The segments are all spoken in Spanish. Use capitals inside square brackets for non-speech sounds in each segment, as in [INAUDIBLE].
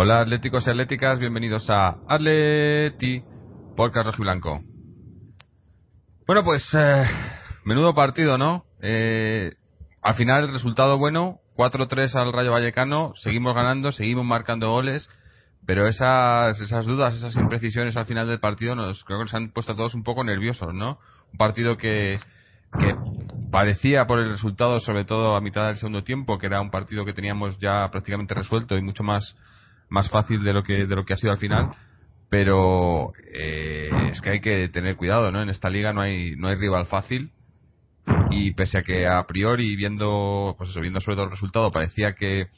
Hola atléticos y atléticas, bienvenidos a Atleti Podcast Rojo y Blanco. Bueno, pues eh, menudo partido, ¿no? Eh, al final el resultado bueno, 4-3 al Rayo Vallecano, seguimos ganando, seguimos marcando goles, pero esas, esas dudas, esas imprecisiones al final del partido nos creo que nos han puesto a todos un poco nerviosos, ¿no? Un partido que, que parecía por el resultado, sobre todo a mitad del segundo tiempo, que era un partido que teníamos ya prácticamente resuelto y mucho más más fácil de lo que de lo que ha sido al final pero eh, es que hay que tener cuidado no en esta liga no hay no hay rival fácil y pese a que a priori viendo pues eso viendo sobre todo el resultado parecía que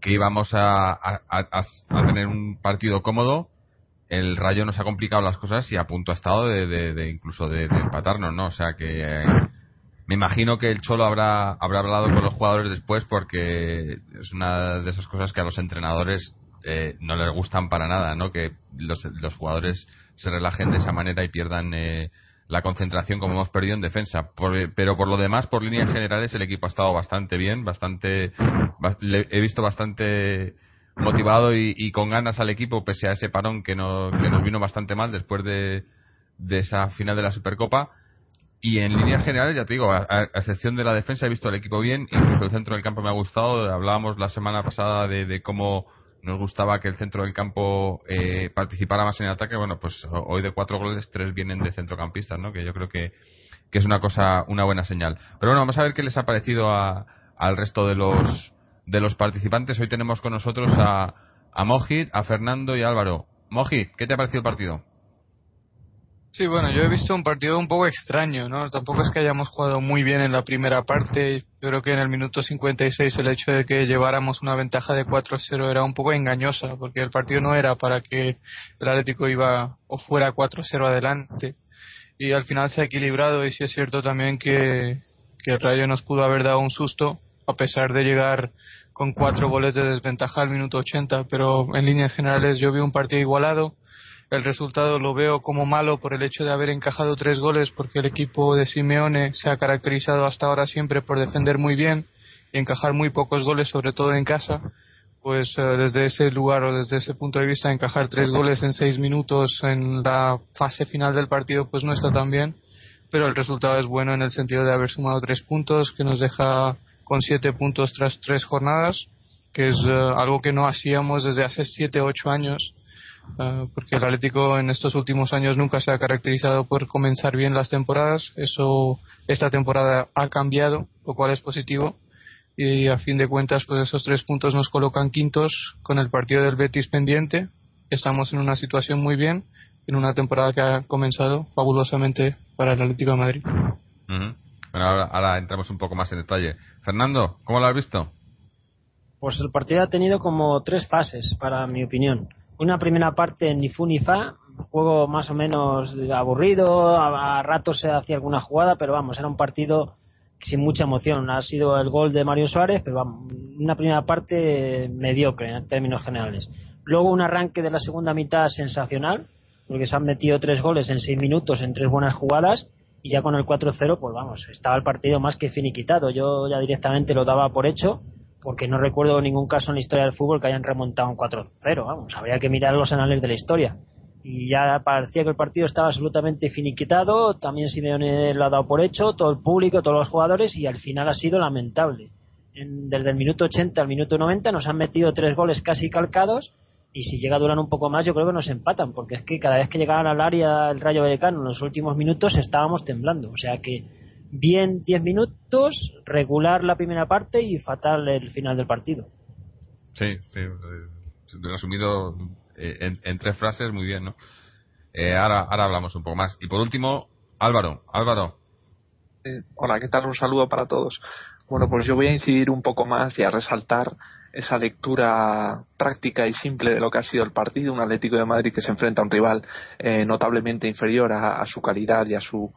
que íbamos a, a, tener un partido cómodo el Rayo nos ha complicado las cosas y a punto ha estado de, de, de incluso de, empatarnos no o sea que eh, me imagino que el Cholo habrá, habrá hablado con los jugadores después porque es una de esas cosas que a los entrenadores eh, no les gustan para nada, ¿no? Que los, los jugadores se relajen de esa manera y pierdan eh, la concentración como hemos perdido en defensa. pero por lo demás, por líneas generales, el equipo ha estado bastante bien, bastante, he visto bastante motivado y, con ganas al equipo pese a ese parón que, no, que nos vino bastante mal después de, de esa final de la Supercopa y en líneas generales, ya te digo, a, excepción de la defensa, he visto al equipo bien, incluso el centro del campo me ha gustado. Hablábamos la semana pasada de, cómo nos gustaba que el centro del campo eh, participara más en el ataque. Bueno, pues hoy de cuatro goles, tres vienen de centrocampistas, ¿no? Que yo creo que, que es una cosa, una buena señal. Pero bueno, vamos a ver qué les ha parecido a, al resto de los, de los participantes. Hoy tenemos con nosotros a, a Mojit, a Fernando y a Álvaro. Mojit, ¿qué te ha parecido el partido? Sí, bueno, yo he visto un partido un poco extraño, ¿no? Tampoco es que hayamos jugado muy bien en la primera parte. Yo creo que en el minuto 56 el hecho de que lleváramos una ventaja de 4-0 era un poco engañosa, porque el partido no era para que el Atlético iba o fuera 4-0 adelante. Y al final se ha equilibrado y sí es cierto también que, que el Rayo nos pudo haber dado un susto, a pesar de llegar con cuatro goles de desventaja al minuto 80, pero en líneas generales yo vi un partido igualado el resultado lo veo como malo por el hecho de haber encajado tres goles porque el equipo de Simeone se ha caracterizado hasta ahora siempre por defender muy bien y encajar muy pocos goles, sobre todo en casa. Pues eh, desde ese lugar o desde ese punto de vista, encajar tres goles en seis minutos en la fase final del partido, pues no está tan bien. Pero el resultado es bueno en el sentido de haber sumado tres puntos, que nos deja con siete puntos tras tres jornadas, que es eh, algo que no hacíamos desde hace siete, ocho años Ah, porque el Atlético en estos últimos años nunca se ha caracterizado por comenzar bien las temporadas. Eso esta temporada ha cambiado, lo cual es positivo. Y a fin de cuentas, pues esos tres puntos nos colocan quintos con el partido del Betis pendiente. Estamos en una situación muy bien, en una temporada que ha comenzado fabulosamente para el Atlético de Madrid. Bueno, ahora, ahora entramos un poco más en detalle. Fernando, ¿cómo lo has visto? Pues el partido ha tenido como tres fases, para mi opinión una primera parte ni fu ni fa, juego más o menos aburrido, a, ratos se hacía alguna jugada, pero vamos, era un partido sin mucha emoción. Ha sido el gol de Mario Suárez, pero vamos, una primera parte mediocre en términos generales. Luego un arranque de la segunda mitad sensacional, porque se han metido tres goles en seis minutos en tres buenas jugadas y ya con el 4-0, pues vamos, estaba el partido más que finiquitado. Yo ya directamente lo daba por hecho porque no recuerdo ningún caso en la historia del fútbol que hayan remontado un 4-0. Vamos, habría que mirar los anales de la historia. Y ya parecía que el partido estaba absolutamente finiquitado, también Simeone lo ha dado por hecho, todo el público, todos los jugadores, y al final ha sido lamentable. desde el minuto 80 al minuto 90 nos han metido tres goles casi calcados, y si llega a durar un poco más, yo creo que nos empatan, porque es que cada vez que llegaban al área el Rayo Vallecano en los últimos minutos estábamos temblando. O sea que bien 10 minutos, regular la primera parte y fatal el final del partido. Sí, sí, eh, resumido eh, en, tres frases, muy bien, ¿no? Eh, ahora, ahora hablamos un poco más. Y por último, Álvaro, Álvaro. hola, ¿qué tal? Un saludo para todos. Bueno, pues yo voy a incidir un poco más y a resaltar esa lectura práctica y simple de lo que ha sido el partido, un Atlético de Madrid que se enfrenta a un rival notablemente inferior a, su calidad y a su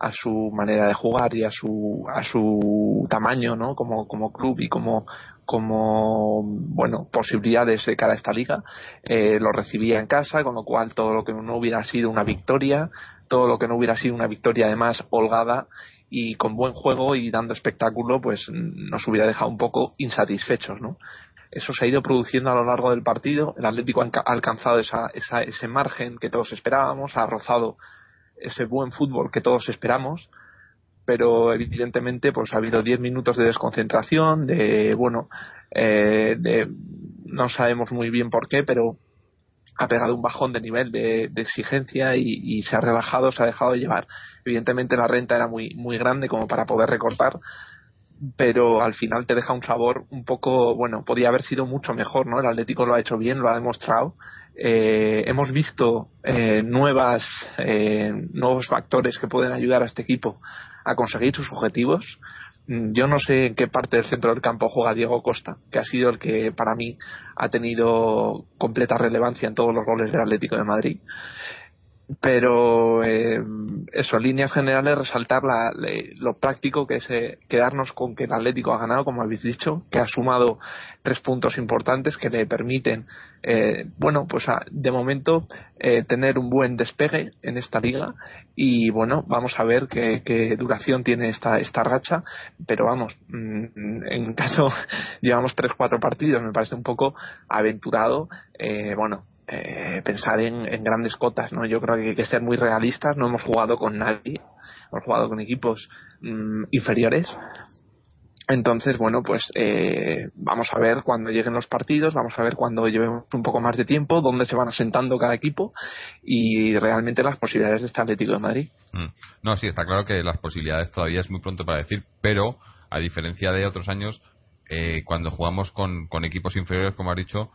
a su manera de jugar y a su a su tamaño no como, como club y como como bueno posibilidades de cara a esta liga eh, lo recibía en casa con lo cual todo lo que no hubiera sido una victoria todo lo que no hubiera sido una victoria además holgada y con buen juego y dando espectáculo pues nos hubiera dejado un poco insatisfechos no eso se ha ido produciendo a lo largo del partido. El Atlético ha alcanzado esa, esa, ese margen que todos esperábamos ha rozado ese buen fútbol que todos esperamos pero evidentemente pues ha habido 10 minutos de desconcentración de bueno eh, de no sabemos muy bien por qué pero ha pegado un bajón de nivel de, exigencia y, se ha relajado se ha dejado de llevar. Evidentemente la renta era muy muy grande como para poder recortar pero al final te deja un sabor un poco bueno podía haber sido mucho mejor no el Atlético lo ha hecho bien lo ha demostrado eh, hemos visto eh, nuevas, eh, nuevos factores que pueden ayudar a este equipo a conseguir sus objetivos. Mm, yo no sé en qué parte del centro del campo juega Diego Costa, que ha sido el que para mí ha tenido completa relevancia en todos los goles del Atlético de Madrid pero eh, eso, en líneas generales, resaltar la, lo práctico que es eh, quedarnos con que el Atlético ha ganado, como habéis dicho, que ha sumado tres puntos importantes que le permiten, eh, bueno, pues de momento eh, tener un buen despegue en esta liga. Y bueno, vamos a ver qué, qué duración tiene esta, esta racha, pero vamos, mm, en [LAUGHS] caso llevamos tres, cuatro partidos, me parece un poco aventurado, eh, bueno, eh, pensar en, grandes cotas, ¿no? Yo creo que hay que ser muy realistas, no hemos jugado con nadie, hemos jugado con equipos mm, inferiores. Entonces, bueno, pues eh, vamos a ver cuando lleguen los partidos, vamos a ver cuando llevemos un poco más de tiempo, dónde se van asentando cada equipo y realmente las posibilidades de este Atlético de Madrid. Mm. No, sí, está claro que las posibilidades todavía es muy pronto para decir, pero a diferencia de otros años, eh, cuando jugamos con, con equipos inferiores, como has dicho,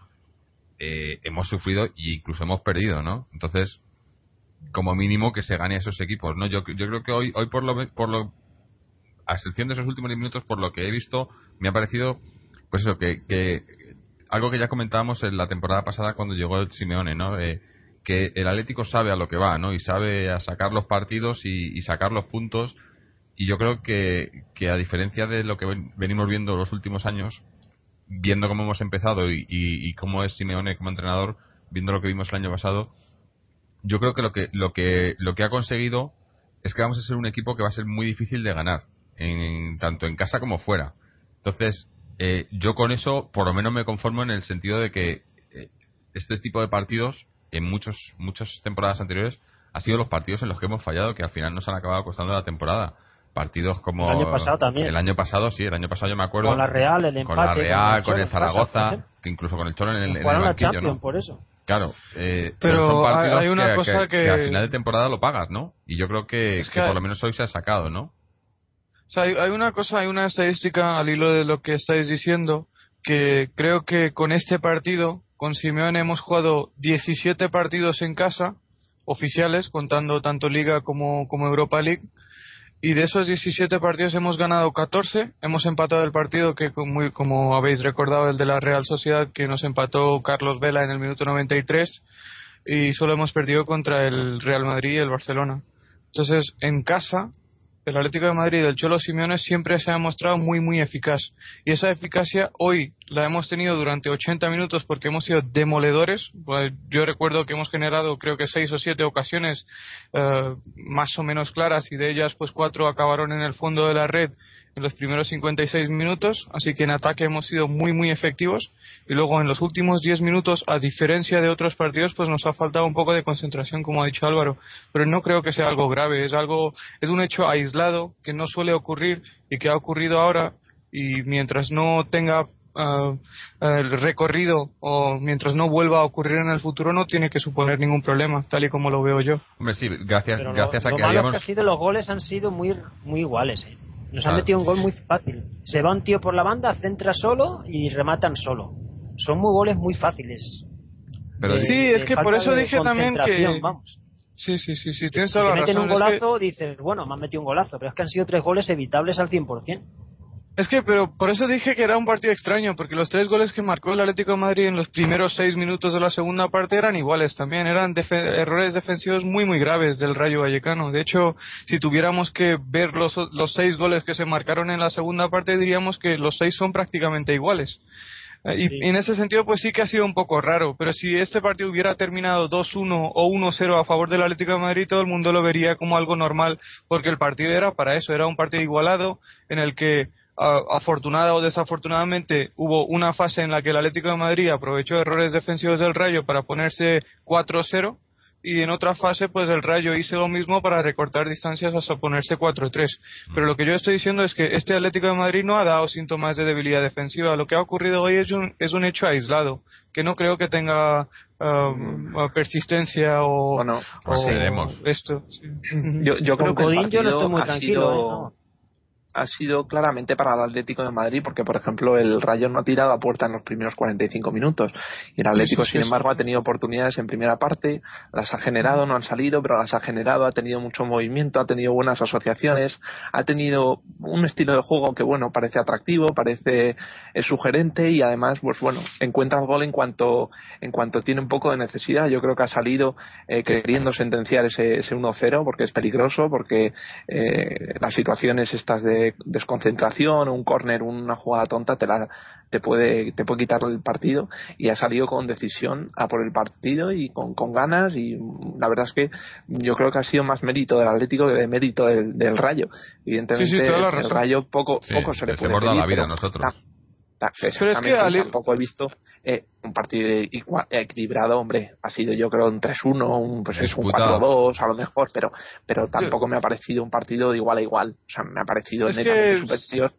eh, hemos sufrido e incluso hemos perdido, ¿no? Entonces, como mínimo que se gane a esos equipos, ¿no? Yo, yo creo que hoy, hoy por lo, por lo, a excepción de esos últimos minutos, por lo que he visto, me ha parecido, pues eso, que, que algo que ya comentábamos en la temporada pasada cuando llegó el Simeone, ¿no? Eh, que el Atlético sabe a lo que va, ¿no? Y sabe a sacar los partidos y, y sacar los puntos. Y yo creo que, que a diferencia de lo que venimos viendo los últimos años, viendo cómo hemos empezado y, cómo es Simeone como entrenador, viendo lo que vimos el año pasado, yo creo que lo que lo que lo que ha conseguido es que vamos a ser un equipo que va a ser muy difícil de ganar, en, tanto en casa como fuera. Entonces, eh, yo con eso por lo menos me conformo en el sentido de que eh, este tipo de partidos en muchos muchas temporadas anteriores ha sido los partidos en los que hemos fallado que al final nos han acabado costando la temporada partidos como el año pasado también. el año pasado sí el año pasado yo me acuerdo con la Real el empate con la Real con, el, Zaragoza que incluso con el Cholo en el, en el banquillo, ¿no? por eso. Claro eh, pero, hay una cosa que, al final de temporada lo pagas no y yo creo que, que, por lo menos hoy se ha sacado no o sea, hay, hay una cosa hay una estadística al hilo de lo que estáis diciendo que creo que con este partido con Simeone hemos jugado 17 partidos en casa oficiales contando tanto Liga como, como Europa League y de esos 17 partidos hemos ganado 14, hemos empatado el partido que muy, como habéis recordado el de la Real Sociedad que nos empató Carlos Vela en el minuto 93 y solo hemos perdido contra el Real Madrid y el Barcelona. Entonces, en casa el Atlético de Madrid del Cholo Simeone siempre se ha mostrado muy muy eficaz. Y esa eficacia hoy la hemos tenido durante 80 minutos porque hemos sido demoledores. Pues, yo recuerdo que hemos generado creo que seis o siete ocasiones eh, más o menos claras y de ellas pues cuatro acabaron en el fondo de la red en los primeros 56 minutos, así que en ataque hemos sido muy muy efectivos y luego en los últimos 10 minutos, a diferencia de otros partidos, pues nos ha faltado un poco de concentración, como ha dicho Álvaro, pero no creo que sea algo grave, es algo es un hecho aislado que no suele ocurrir y que ha ocurrido ahora y mientras no tenga ah, el recorrido o mientras no vuelva a ocurrir en el futuro no tiene que suponer ningún problema, tal y como lo veo yo. Hombre, sí, gracias, Pero gracias lo, a lo que malo habíamos... que ha sido, los goles han sido muy, muy iguales. ¿eh? Nos Claro. han metido un gol muy fácil. Se va un tío por la banda, centra solo y rematan solo. Son muy goles muy fáciles. Pero De- Sí, es de que por eso dije también que- Vamos. Sí, sí, sí, sí, tienes Si toda te la meten razón. un Es que- golazo, dices, bueno, me han metido un golazo, pero es que han sido tres goles evitables al 100%. Es que, pero por eso dije que era un partido extraño, porque los tres goles que marcó el Atlético de Madrid en los primeros seis minutos de la segunda parte eran iguales también, eran defe- errores defensivos muy, muy graves del Rayo Vallecano. De hecho, si tuviéramos que ver los, los seis goles que se marcaron en la segunda parte, diríamos que los seis son prácticamente iguales. Eh, Y, Sí. en ese sentido, pues sí que ha sido un poco raro, pero si este partido hubiera terminado 2-1 o 1-0 a favor del Atlético de Madrid, todo el mundo lo vería como algo normal, porque el partido era para eso, era un partido igualado en el que afortunada o desafortunadamente hubo una fase en la que el Atlético de Madrid aprovechó errores defensivos del Rayo para ponerse 4-0 y en otra fase pues el Rayo hizo lo mismo para recortar distancias hasta ponerse 4-3. Pero lo que yo estoy diciendo es que este Atlético de Madrid no ha dado síntomas de debilidad defensiva. Lo que ha ocurrido hoy es un, es un hecho aislado, que no creo que tenga um, persistencia o, Bueno, pues o veremos. esto. sí. Yo, yo creo Con que el Godín yo no estoy muy ha tranquilo. sido- ¿eh? No. Ha sido claramente para el Atlético de Madrid porque, por ejemplo, el Rayo no ha tirado a puerta en los primeros 45 minutos y el Atlético, sí, sin sí. embargo, ha tenido oportunidades en primera parte, las ha generado, no han salido, pero las ha generado, ha tenido mucho movimiento, ha tenido buenas asociaciones, ha tenido un estilo de juego que, bueno, parece atractivo, parece es sugerente y además, pues bueno, encuentra el gol en cuanto, en cuanto tiene un poco de necesidad. Yo creo que ha salido eh, queriendo sentenciar ese, ese 1-0 porque es peligroso, porque eh, las situaciones estas de desconcentración, un córner, una jugada tonta, te la te puede te puede quitar el partido y ha salido con decisión a por el partido y con, con ganas y la verdad es que yo creo que ha sido más mérito del Atlético que de mérito del, del Rayo evidentemente Sí, el. Rayo poco Sí, poco se le puede hemos dado pedir, la vida a nosotros. Pero es que exactamente, al- tampoco he visto eh, un partido equilibrado hombre ha sido yo creo un 3-1 un pues es un Disputado. 4-2 a lo mejor pero pero tampoco me ha parecido un partido de igual a igual o sea me ha parecido Es que netamente es- superior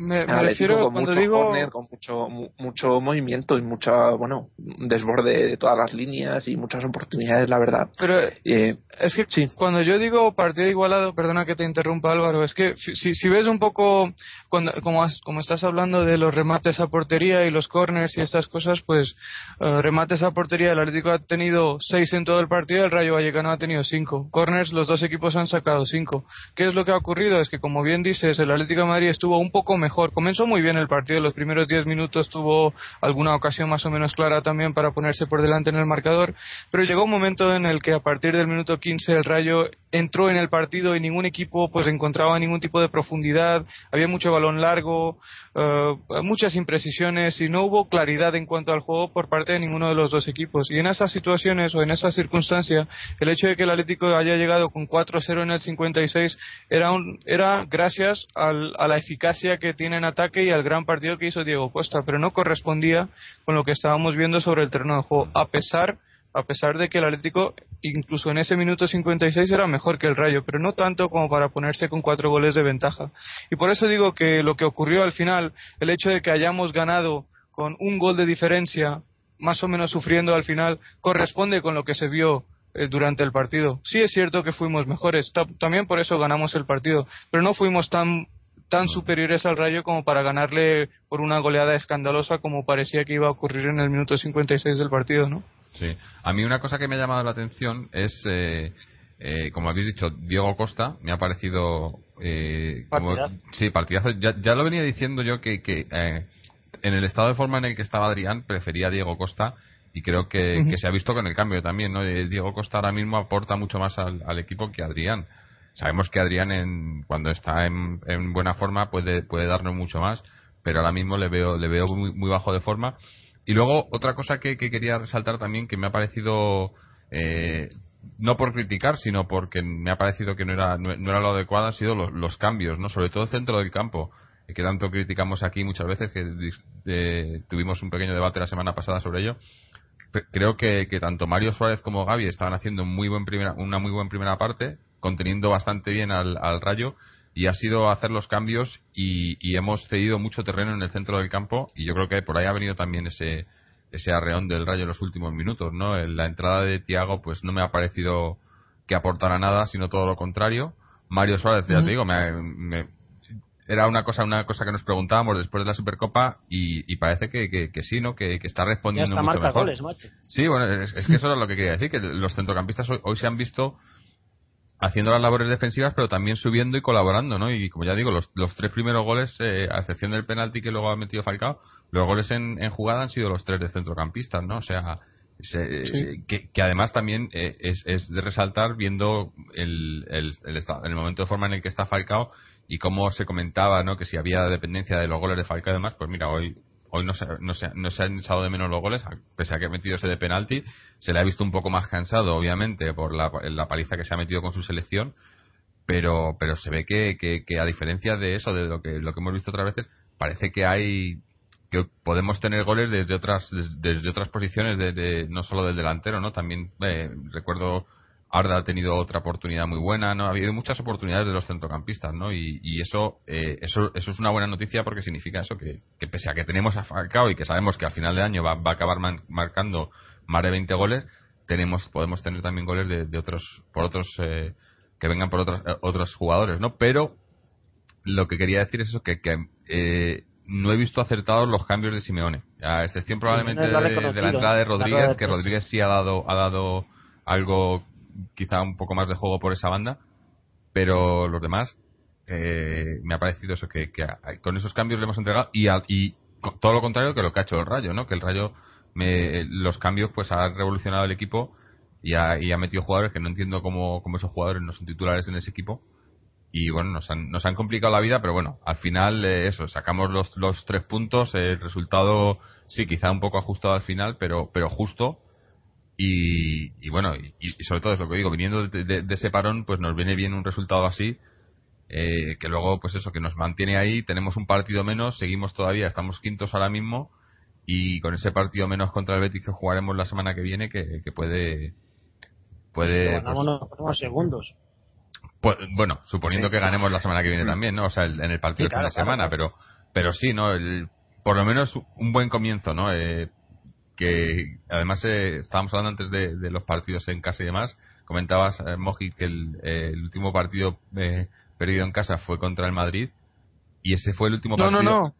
Me, me Atlético refiero con cuando mucho digo córner, con mucho mu- mucho movimiento y mucha bueno desborde de todas las líneas y muchas oportunidades la verdad pero Eh, Es que Sí. cuando yo digo partido igualado, perdona que te interrumpa Álvaro, es que si, si ves un poco, cuando, como, has- como estás hablando de los remates a portería y los corners y estas cosas, pues eh, remates a portería, el Atlético ha tenido seis en todo el partido, el Rayo Vallecano ha tenido cinco. Corners, los dos equipos han sacado cinco. ¿Qué es lo que ha ocurrido? Es que como bien dices, el Atlético de Madrid estuvo un poco mejor. Comenzó muy bien el partido, los primeros diez minutos tuvo alguna ocasión más o menos clara también para ponerse por delante en el marcador, pero llegó un momento en el que a partir del minuto 15 el Rayo entró en el partido y ningún equipo pues encontraba ningún tipo de profundidad, había mucho balón largo, eh, muchas imprecisiones y no hubo claridad en cuanto al juego por parte de ninguno de los dos equipos. Y en esas situaciones o en esa circunstancia, el hecho de que el Atlético haya llegado con 4-0 en el 56 era, un, era gracias a la eficacia que tiene en ataque y al gran partido que hizo Diego Costa, pero no correspondía con lo que estábamos viendo sobre el terreno de juego, a pesar a pesar de que el Atlético incluso en ese minuto 56 era mejor que el Rayo, pero no tanto como para ponerse con cuatro goles de ventaja. Y por eso digo que lo que ocurrió al final, el hecho de que hayamos ganado con un gol de diferencia, más o menos sufriendo al final, corresponde con lo que se vio eh, durante el partido. Sí es cierto que fuimos mejores, ta- también por eso ganamos el partido, pero no fuimos tan tan superiores al Rayo como para ganarle por una goleada escandalosa como parecía que iba a ocurrir en el minuto 56 del partido, ¿no? Sí. A mí una cosa que me ha llamado la atención es, eh, eh, como habéis dicho, Diego Costa. Me ha parecido... Eh, como- Partidazo. sí, partidazo. Ya, ya lo venía diciendo yo que, que eh, en el estado de forma en el que estaba Adrián prefería a Diego Costa y creo que, que se ha visto con el cambio también. ¿no? Eh, Diego Costa ahora mismo aporta mucho más al, al equipo que Adrián. Sabemos que Adrián en, cuando está en, en buena forma puede, puede darnos mucho más, pero ahora mismo le veo, le veo muy, muy bajo de forma. Y luego otra cosa que, que quería resaltar también que me ha parecido eh, no por criticar sino porque me ha parecido que no era no, era lo adecuado han sido los, cambios no sobre todo el centro del campo eh, que tanto criticamos aquí muchas veces que eh, tuvimos un pequeño debate la semana pasada sobre ello creo que, que tanto Mario Suárez como Gaby estaban haciendo muy buen primera, una muy buena primera parte conteniendo bastante bien al, al Rayo y ha sido hacer los cambios y, y, hemos cedido mucho terreno en el centro del campo y yo creo que por ahí ha venido también ese ese arreón del Rayo en los últimos minutos, ¿no? La entrada de Tiago pues no me ha parecido que aportara nada, sino todo lo contrario. Mario Suárez, ya te digo, me, era una cosa una cosa que nos preguntábamos después de la Supercopa y, parece que, que, sí, ¿no? Que, está respondiendo ya mucho mejor. Goles, macho. Sí, bueno, es, que eso era lo que quería decir, que los centrocampistas hoy se han visto haciendo las labores defensivas, pero también subiendo y colaborando, ¿no? Y como ya digo, los, los tres primeros goles, eh, a excepción del penalti que luego ha metido Falcao, los goles en, en jugada han sido los tres de centrocampistas, ¿no? O sea, que, que, además también eh, es, es, de resaltar viendo el, el, el, momento de forma en el que está Falcao y cómo se comentaba, ¿no? Que si había dependencia de los goles de Falcao y demás, pues mira, hoy hoy no se, no, se, no se han echado de menos los goles, pese a que ha metido ese de penalti. Se le ha visto un poco más cansado, obviamente, por la, la paliza que se ha metido con su selección. Pero, pero se ve que, que, a diferencia de eso, de lo que, lo que hemos visto otras veces, parece que hay que podemos tener goles desde otras desde, otras posiciones de, no solo del delantero no también eh, recuerdo Arda ha tenido otra oportunidad muy buena, ¿no? Ha habido muchas oportunidades de los centrocampistas, ¿no? Y, eso, eh, eso, eso es una buena noticia porque significa eso, que, pese a que tenemos a Falcao y que sabemos que a final de año va, a acabar marcando más de 20 goles, tenemos, podemos tener también goles de, otros, por otros, eh, que vengan por otros, eh, otros jugadores, ¿no? Pero lo que quería decir es eso, que, que no he visto acertados los cambios de Simeone, a excepción probablemente de, de, la entrada de Rodríguez, que Rodríguez sí ha dado, ha dado algo quizá un poco más de juego por esa banda, pero los demás eh, me ha parecido eso que, con esos cambios le hemos entregado y, y todo lo contrario que lo que ha hecho el Rayo, ¿no? Que el Rayo me, los cambios pues ha revolucionado el equipo y ha, y ha metido jugadores que no entiendo cómo, cómo esos jugadores no son titulares en ese equipo y bueno nos han, nos han complicado la vida pero bueno al final eh, eso sacamos los, los tres puntos el resultado sí quizá un poco ajustado al final pero pero justo y, bueno, y, sobre todo es lo que digo, viniendo de, ese parón, pues nos viene bien un resultado así, eh, que luego, pues eso, que nos mantiene ahí, tenemos un partido menos, seguimos todavía, estamos quintos ahora mismo, y con ese partido menos contra el Betis que jugaremos la semana que viene, que, puede... puede pues, segundos. Pues, bueno, suponiendo que ganemos la semana que viene también, ¿no? O sea, en el partido de la semana, pero pero sí, ¿no? El, por lo menos un buen comienzo, ¿no? Eh, que además eh, estábamos hablando antes de, los partidos en casa y demás. Comentabas, eh, Moji, que el, último partido eh, perdido en casa fue contra el Madrid y ese fue el último partido. No, no, no.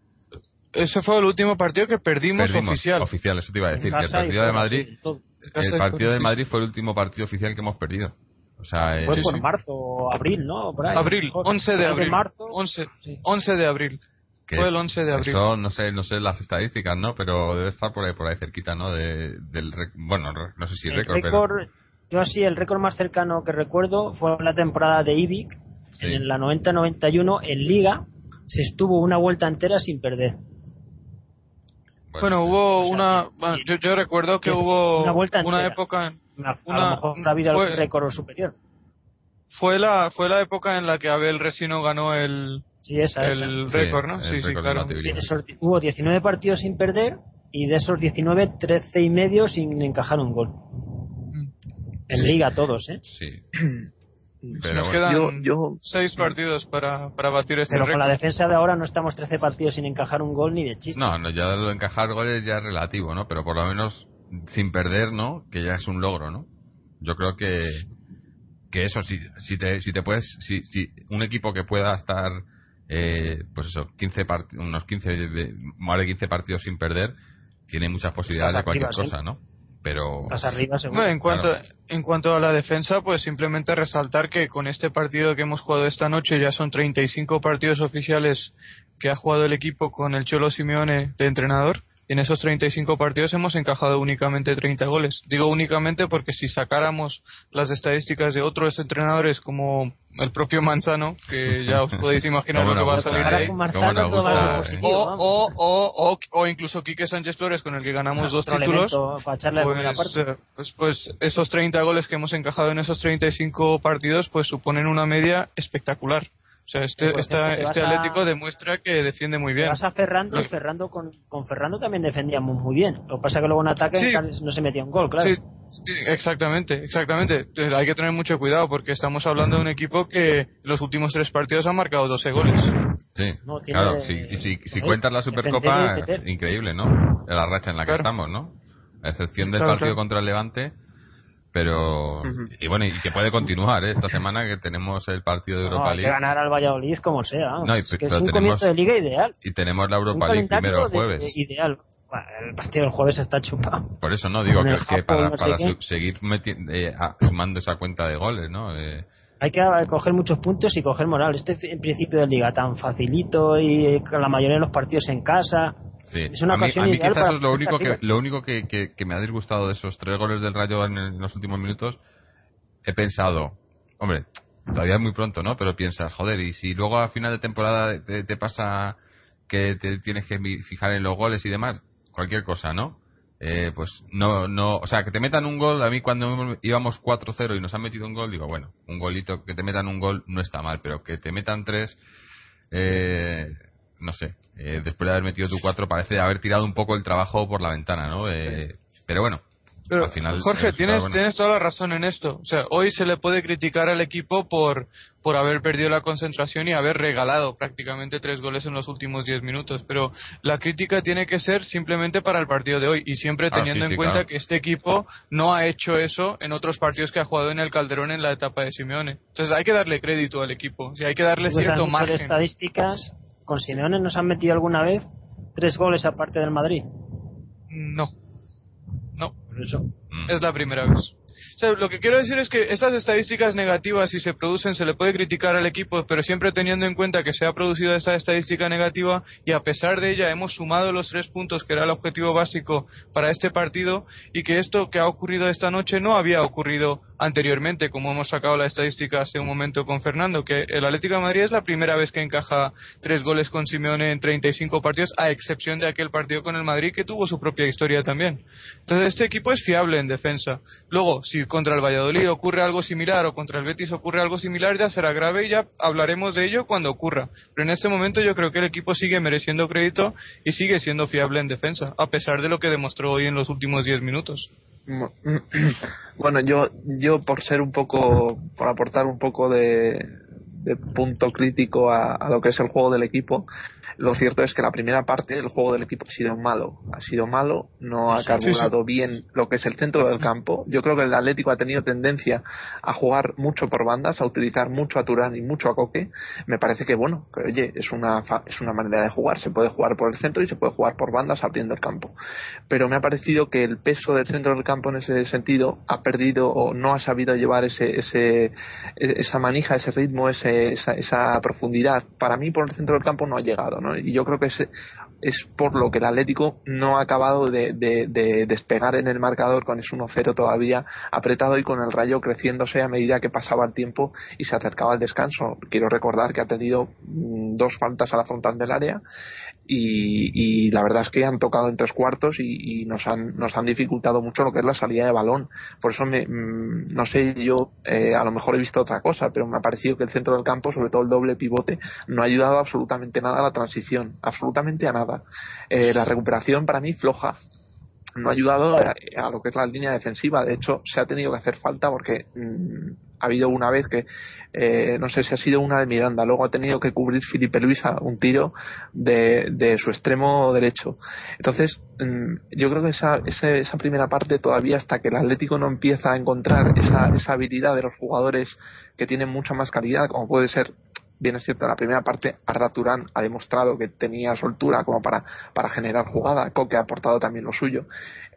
Ese fue el último partido que perdimos, oficial. Oficial, eso te iba a decir. Que el partido de Madrid, el partido de Madrid fue el último partido oficial que hemos perdido. O sea, fue por marzo o abril, ¿no? Abril, 11 de abril. 11, 11 de abril. Fue el 11 de abril. Eso, no sé, no sé las estadísticas, ¿no? Pero debe estar por ahí, por ahí cerquita, ¿no? De, del, bueno, no sé si el récord, récord Yo así, el récord más cercano que recuerdo fue la temporada de Ibic, en la 90-91, en Liga, se estuvo una vuelta entera sin perder. Bueno, hubo una. yo, yo, recuerdo que hubo una, vuelta una época. Una, a lo mejor ha habido fue, récord superior. Fue la, fue la época en la que Abel Resino ganó el, Sí, esa, el récord, ¿no? Sí, sí, claro. hubo 19 partidos sin perder y de esos 19, 13 y medio sin encajar un gol. Mm. En liga todos, ¿eh? Sí. [CLEARS THROAT] Pero Nos quedan yo, seis partidos para, para batir este Pero con la defensa de ahora no estamos 13 partidos sin encajar un gol ni de chiste. No, no, ya lo de encajar goles ya es relativo, ¿no? Pero por lo menos sin perder, ¿no? Que ya es un logro, ¿no? Yo creo que que eso si si te si te puedes si, si un equipo que pueda estar eh, pues eso, 15 unos 15, de, más de 15 partidos sin perder, tiene muchas posibilidades de cualquier cosa, ¿no? Pero. arriba, en, cuanto, en cuanto a la defensa, pues simplemente resaltar que con este partido que hemos jugado esta noche ya son 35 partidos oficiales que ha jugado el equipo con el Cholo Simeone de entrenador en esos 35 partidos hemos encajado únicamente 30 goles. Digo únicamente porque si sacáramos las estadísticas de otros entrenadores como el propio Manzano, que ya os podéis imaginar [LAUGHS] lo que va a salir ahí, o, o, o, incluso Quique Sánchez Flores con el que ganamos dos títulos, pues, eh, pues, pues, esos 30 goles que hemos encajado en esos 35 partidos pues suponen una media espectacular. O sea, este, este Atlético demuestra que defiende muy bien. Vas a Ferrando y Ferrando con, con Ferrando también defendíamos muy bien. Lo que pasa es que luego en ataque no se metía un gol, claro. exactamente, exactamente. hay que tener mucho cuidado porque estamos hablando de un equipo que los últimos tres partidos ha marcado 12 goles. Sí, claro, si, si, si cuentas la Supercopa, es increíble, ¿no? La racha en la que estamos, ¿no? A excepción del partido contra el Levante, pero y bueno y que puede continuar ¿eh? esta semana que tenemos el partido de Europa League que ganar al Valladolid como sea no, es que es un comienzo de liga ideal. y tenemos la Europa League primero el jueves. ideal. El partido del jueves está chupado. Por eso no digo que, para, para seguir eh, sumando esa cuenta de goles no eh, hay que coger muchos puntos y coger moral. Este en principio de liga tan facilito y con la mayoría de los partidos en casa, Sí. Es una a mí, quizás es lo único, que, lo único que, que, me ha disgustado de esos tres goles del Rayo en, los últimos minutos. He pensado, hombre, todavía es muy pronto, ¿no? Pero piensas, joder, y si luego a final de temporada te, pasa que te tienes que fijar en los goles y demás, cualquier cosa, ¿no? Eh, pues no, no, o sea, que te metan un gol, a mí cuando íbamos 4-0 y nos han metido un gol, digo, bueno, un golito, que te metan un gol no está mal, pero que te metan tres, eh, no sé, eh, después de haber metido tu 4 parece haber tirado un poco el trabajo por la ventana, ¿no? Eh, pero bueno, pero, Jorge, tienes, tienes toda la razón en esto. O sea, hoy se le puede criticar al equipo por, por haber perdido la concentración y haber regalado prácticamente tres goles en los últimos diez minutos. Pero la crítica tiene que ser simplemente para el partido de hoy y siempre ah, teniendo en cuenta que este equipo no ha hecho eso en otros partidos que ha jugado en el Calderón en la etapa de Simeone. Entonces hay que darle crédito al equipo. O sea, hay que darle pues cierto margen. estadísticas ¿Con Simeone nos han metido alguna vez tres goles aparte del Madrid? No. No. eso. Es la primera vez lo que quiero decir es que estas estadísticas negativas, si se producen, se le puede criticar al equipo, pero siempre teniendo en cuenta que se ha producido esta estadística negativa y a pesar de ella hemos sumado los tres puntos que era el objetivo básico para este partido y que esto que ha ocurrido esta noche no había ocurrido anteriormente, como hemos sacado la estadística hace un momento con Fernando, que el Atlético de Madrid es la primera vez que encaja tres goles con Simeone en 35 partidos, a excepción de aquel partido con el Madrid que tuvo su propia historia también. Entonces, este equipo es fiable en defensa. Luego, si contra el Valladolid ocurre algo similar o contra el Betis ocurre algo similar, ya será grave y ya hablaremos de ello cuando ocurra. Pero en este momento yo creo que el equipo sigue mereciendo crédito y sigue siendo fiable en defensa, a pesar de lo que demostró hoy en los últimos 10 minutos. [CLEARS THROAT] Bueno, yo, yo por ser un poco, por aportar un poco de, punto crítico a, lo que es el juego del equipo, lo cierto es que la primera parte del juego del equipo ha sido malo. Ha sido malo, no ha carburado bien lo que es el centro del campo. Yo creo que el Atlético ha tenido tendencia a jugar mucho por bandas, a utilizar mucho a Turán y mucho a Coque. Me parece que, bueno, oye, es una, es una manera de jugar. Se puede jugar por el centro y se puede jugar por bandas abriendo el campo. Pero me ha parecido que el peso del centro del campo en ese sentido ha perdido o no ha sabido llevar ese, ese, esa manija, ese ritmo, ese, esa, esa profundidad. Para mí, por el centro del campo no ha llegado, ¿no? Y yo creo que es, es por lo que el Atlético no ha acabado de, despegar en el marcador con ese 1-0 todavía apretado y con el rayo creciéndose a medida que pasaba el tiempo y se acercaba el descanso. Quiero recordar que ha tenido mm, dos faltas a la frontal del área y, la verdad es que han tocado en tres cuartos y, nos, han, nos han dificultado mucho lo que es la salida de balón. Por eso, me, mm, no sé, yo eh, a lo mejor he visto otra cosa, pero me ha parecido que el centro del campo, sobre todo el doble pivote, no ha ayudado absolutamente nada a la transición, absolutamente a nada. Eh, la recuperación para mí floja no ha ayudado a, lo que es la línea defensiva. De hecho, se ha tenido que hacer falta porque mm, ha habido una vez que, eh, no sé si ha sido una de Miranda, luego ha tenido que cubrir Felipe Luisa un tiro de, de su extremo derecho. Entonces, mm, yo creo que esa, esa, primera parte todavía hasta que el Atlético no empieza a encontrar esa, esa habilidad de los jugadores que tienen mucha más calidad, como puede ser bien es cierto, la primera parte Arda Turán ha demostrado que tenía soltura como para, para generar jugada, Coque ha aportado también lo suyo,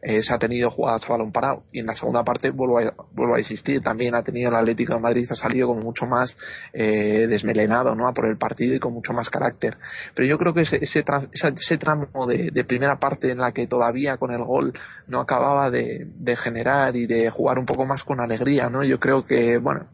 se ha tenido jugadas a balón parado y en la segunda parte vuelvo a, vuelvo a insistir, también ha tenido el Atlético de Madrid, ha salido con mucho más eh, desmelenado ¿no? por el partido y con mucho más carácter. Pero yo creo que ese, ese, ese tramo de, de, primera parte en la que todavía con el gol no acababa de, de generar y de jugar un poco más con alegría, ¿no? yo creo que, bueno,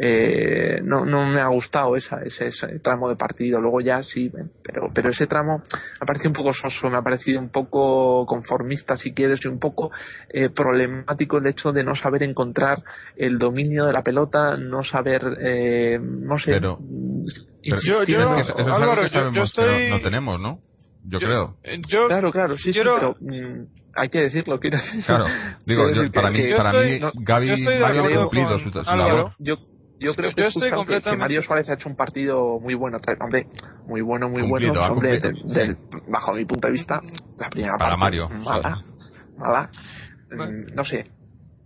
eh, no, no me ha gustado esa, ese, tramo de partido. Luego ya sí, pero, pero ese tramo me ha parecido un poco soso, me ha parecido un poco conformista, si quieres, y un poco eh, problemático el hecho de no saber encontrar el dominio de la pelota, no saber, eh, no sé. Pero, yo, yo, Álvaro, yo, estoy... no, tenemos, ¿no? yo, creo. Eh, yo, claro, claro, sí, quiero- sí, pero mm, hay que decirlo, quiero decir. Claro, digo, yo- para que- mí, que- para estoy- mí no, Gaby ha cumplido con su, su labor. Yo, yo creo Yo que, estoy completamente- Mario Suárez ha hecho un partido muy bueno. Hombre, muy bueno, muy Cumplido, bueno. Hombre, del- bajo mi punto de vista, la primera Para parte. Mario. Mala. Mala. Mm, No sé.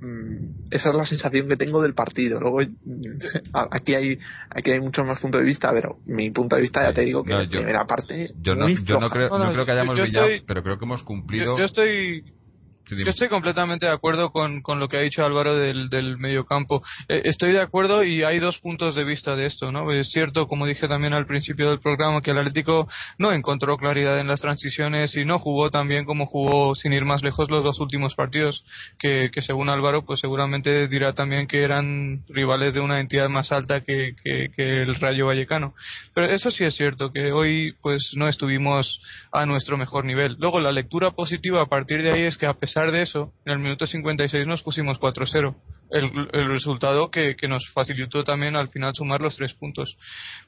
Mm, Esa es la sensación que tengo del partido. Luego, [LAUGHS] aquí hay aquí hay muchos más puntos de vista, pero mi punto de vista ya te digo que No, la yo- primera parte Yo no, muy yo no floja. creo, No, creo que hayamos yo brillado, estoy- pero creo que hemos cumplido. yo, yo estoy Dime. Yo estoy completamente de acuerdo con, con lo que ha dicho Álvaro del, del mediocampo. Eh, estoy de acuerdo y hay dos puntos de vista de esto, ¿no? Es cierto, como dije también al principio del programa, que el Atlético no encontró claridad en las transiciones y no jugó tan bien como jugó, sin ir más lejos, los dos últimos partidos, que, que según Álvaro, pues seguramente dirá también que eran rivales de una entidad más alta que, que, que el Rayo Vallecano. Pero eso sí es cierto, que hoy pues no estuvimos a nuestro mejor nivel. Luego la lectura positiva a partir de ahí es que a pesar de eso, en el minuto 56 nos pusimos 4-0. El, el resultado que, que nos facilitó también al final sumar los tres puntos.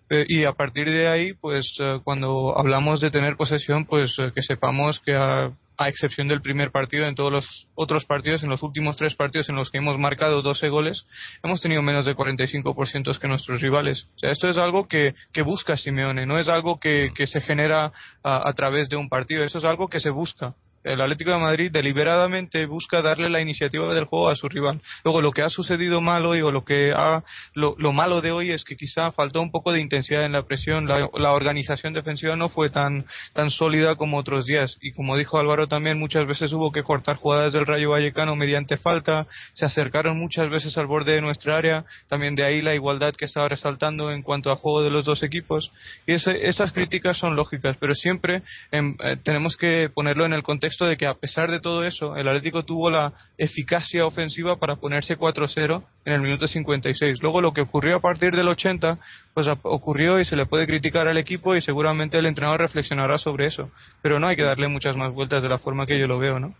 Eh, y a partir de ahí, pues eh, cuando hablamos de tener posesión, pues eh, que sepamos que a, a excepción del primer partido, en todos los otros partidos, en los últimos tres partidos en los que hemos marcado 12 goles, hemos tenido menos de 45% que nuestros rivales. O sea, esto es algo que, que busca Simeone, no es algo que, que se genera a, a través de un partido, eso es algo que se busca. El Atlético de Madrid deliberadamente busca darle la iniciativa del juego a su rival. Luego, lo que ha sucedido mal hoy o lo que ha, lo, lo malo de hoy es que quizá faltó un poco de intensidad en la presión. La, organización defensiva no fue tan, tan sólida como otros días. Y como dijo Álvaro también, muchas veces hubo que cortar jugadas del Rayo Vallecano mediante falta. Se acercaron muchas veces al borde de nuestra área. También de ahí la igualdad que estaba resaltando en cuanto a juego de los dos equipos. Y ese- esas críticas son lógicas, pero siempre em, eh, tenemos que ponerlo en el contexto de que a pesar de todo eso, el Atlético tuvo la eficacia ofensiva para ponerse 4-0 en el minuto 56. Luego lo que ocurrió a partir del 80, pues ocurrió y se le puede criticar al equipo y seguramente el entrenador reflexionará sobre eso. Pero no hay que darle muchas más vueltas de la forma que yo lo veo, ¿no?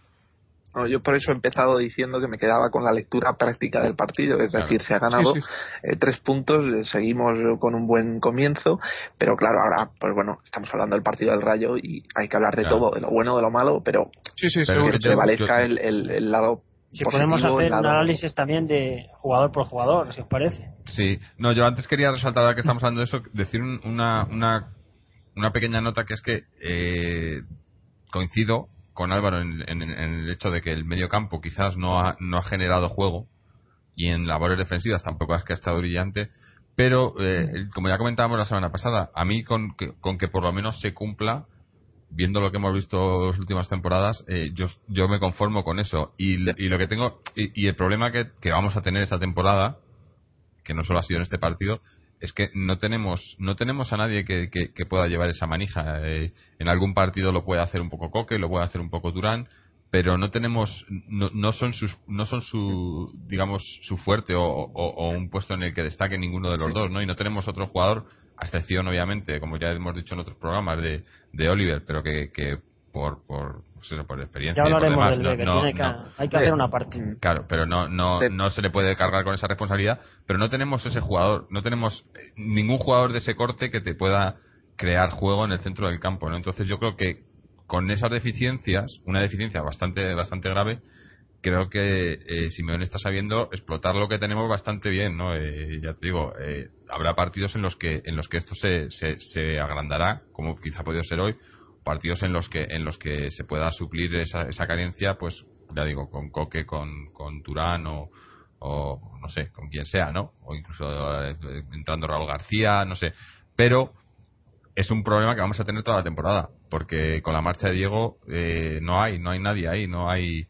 No, yo por eso he empezado diciendo que me quedaba con la lectura práctica del partido, es Claro. decir, se ha ganado Sí, sí. eh, tres puntos, eh, seguimos con un buen comienzo, pero claro, ahora, pues bueno, estamos hablando del partido del Rayo y hay que hablar de Claro. todo, de lo bueno, de lo malo, pero Sí, Pero que prevalezca el, el, el lado Si positivo, podemos hacer un análisis también de jugador por jugador, si os parece. Sí, no, yo antes quería resaltar, ahora que estamos hablando de eso, decir un- una, una, una pequeña nota que es que eh, coincido con Álvaro en, en- en el hecho de que el medio campo quizás no ha, no ha generado juego y en labores defensivas tampoco es que ha estado brillante, pero eh, como ya comentábamos la semana pasada, a mí con que, con que por lo menos se cumpla viendo lo que hemos visto las últimas temporadas, eh, yo, yo me conformo con eso. Y, y lo que tengo, y, y el problema que, que vamos a tener esta temporada, que no solo ha sido en este partido, es que no tenemos no tenemos a nadie que, que- que pueda llevar esa manija. Eh, en algún partido lo puede hacer un poco Coque, lo puede hacer un poco Durán, pero no tenemos no, no son sus no son su digamos su fuerte o, o- o un puesto en el que destaque ninguno de los dos, ¿no? Y no tenemos otro jugador, a excepción obviamente, como ya hemos dicho en otros programas de, de Oliver, pero que, que por por eso, por experiencia Ya y por hablaremos demás, del no- Becker, no- tiene que- no- hay que hacer una parte. Claro, pero no, no, no se le puede cargar con esa responsabilidad. Pero no tenemos ese jugador, no tenemos eh, ningún jugador de ese corte que te pueda crear juego en el centro del campo. ¿no? Entonces yo creo que con esas deficiencias, una deficiencia bastante, bastante grave, creo que eh, Simeone está sabiendo explotar lo que tenemos bastante bien, ¿no? Eh, ya te digo, eh, habrá partidos en los que en los que esto se, se, se agrandará, como quizá ha podido ser hoy, partidos en los que en los que se pueda suplir esa, esa carencia, pues ya digo, con Coque, con, con Turán o, o no sé, con quien sea, ¿no? O incluso eh, entrando Raúl García, no sé. Pero es un problema que vamos a tener toda la temporada, porque con la marcha de Diego eh, no hay, no hay nadie ahí, no hay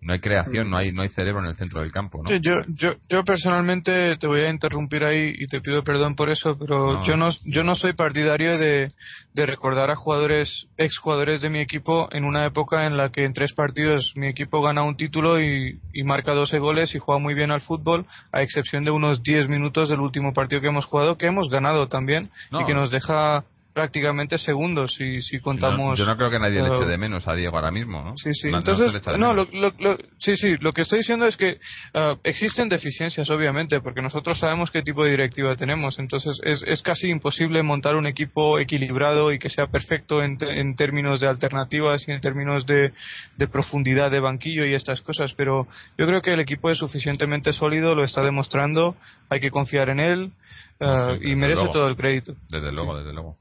no hay creación, no hay no hay cerebro en el centro del campo, ¿no? Sí, yo, yo, yo personalmente te voy a interrumpir ahí y te pido perdón por eso, pero No. yo no yo no soy partidario de, de recordar a jugadores, exjugadores de mi equipo en una época en la que en tres partidos mi equipo gana un título y, y marca 12 goles y juega muy bien al fútbol, a excepción de unos 10 minutos del último partido que hemos jugado, que hemos ganado también No. y que nos deja prácticamente segundos si, si contamos. yo no creo que nadie le eche eh, de menos a Diego ahora mismo, ¿no? Sí, sí. Entonces, no, lo, lo- lo- sí, sí. Lo que estoy diciendo es que ah, existen deficiencias, obviamente, porque nosotros sabemos qué tipo de directiva tenemos. Entonces, es, es casi imposible montar un equipo equilibrado y que sea perfecto en, en términos de alternativas y en términos de, de profundidad de banquillo y estas cosas. Pero yo creo que el equipo es suficientemente sólido, lo está demostrando. Hay que confiar en él ah, Sí, y merece luego. todo el crédito. Desde luego, desde luego.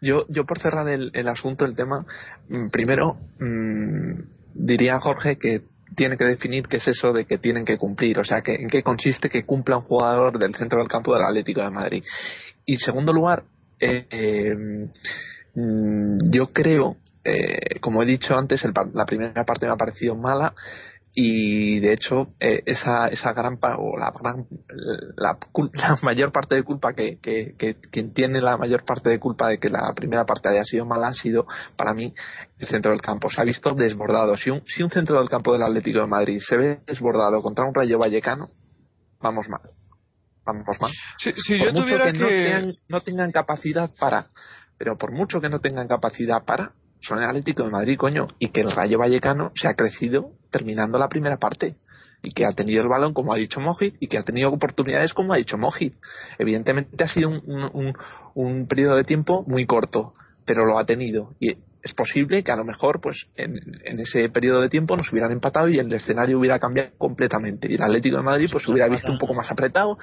Yo, yo por cerrar el, el asunto, el tema, mm, primero mm, diría a Jorge que tiene que definir qué es eso de que tienen que cumplir, o sea, que, en qué consiste que cumpla un jugador del centro del campo del Atlético de Madrid. Y en segundo lugar, eh, eh, mm, yo creo, eh, como he dicho antes, el par- la primera parte me ha parecido mala y de hecho eh, esa esa gran o la gran [LAUGHS] la, mayor parte de culpa que, que, que quien tiene la mayor parte de culpa de que la primera parte haya sido mala ha sido para mí el centro del campo. Se ha visto desbordado. Si un si un centro del campo del Atlético de Madrid se ve desbordado contra un Rayo Vallecano vamos mal. Vamos mal. Si, si por yo mucho tuviera que, que. No, tengan, no tengan capacidad para, pero por mucho que no tengan capacidad para, son el Atlético de Madrid, coño, y que el Rayo Vallecano se ha crecido terminando la primera parte y que ha tenido el balón como ha dicho Mojit y que ha tenido oportunidades como ha dicho Mojit. Evidentemente ha sido un, un, periodo de tiempo muy corto, pero lo ha tenido y es posible que a lo mejor pues en, en ese periodo de tiempo nos hubieran empatado y el escenario hubiera cambiado completamente. Y el Atlético de Madrid pues se hubiera visto un poco más apretado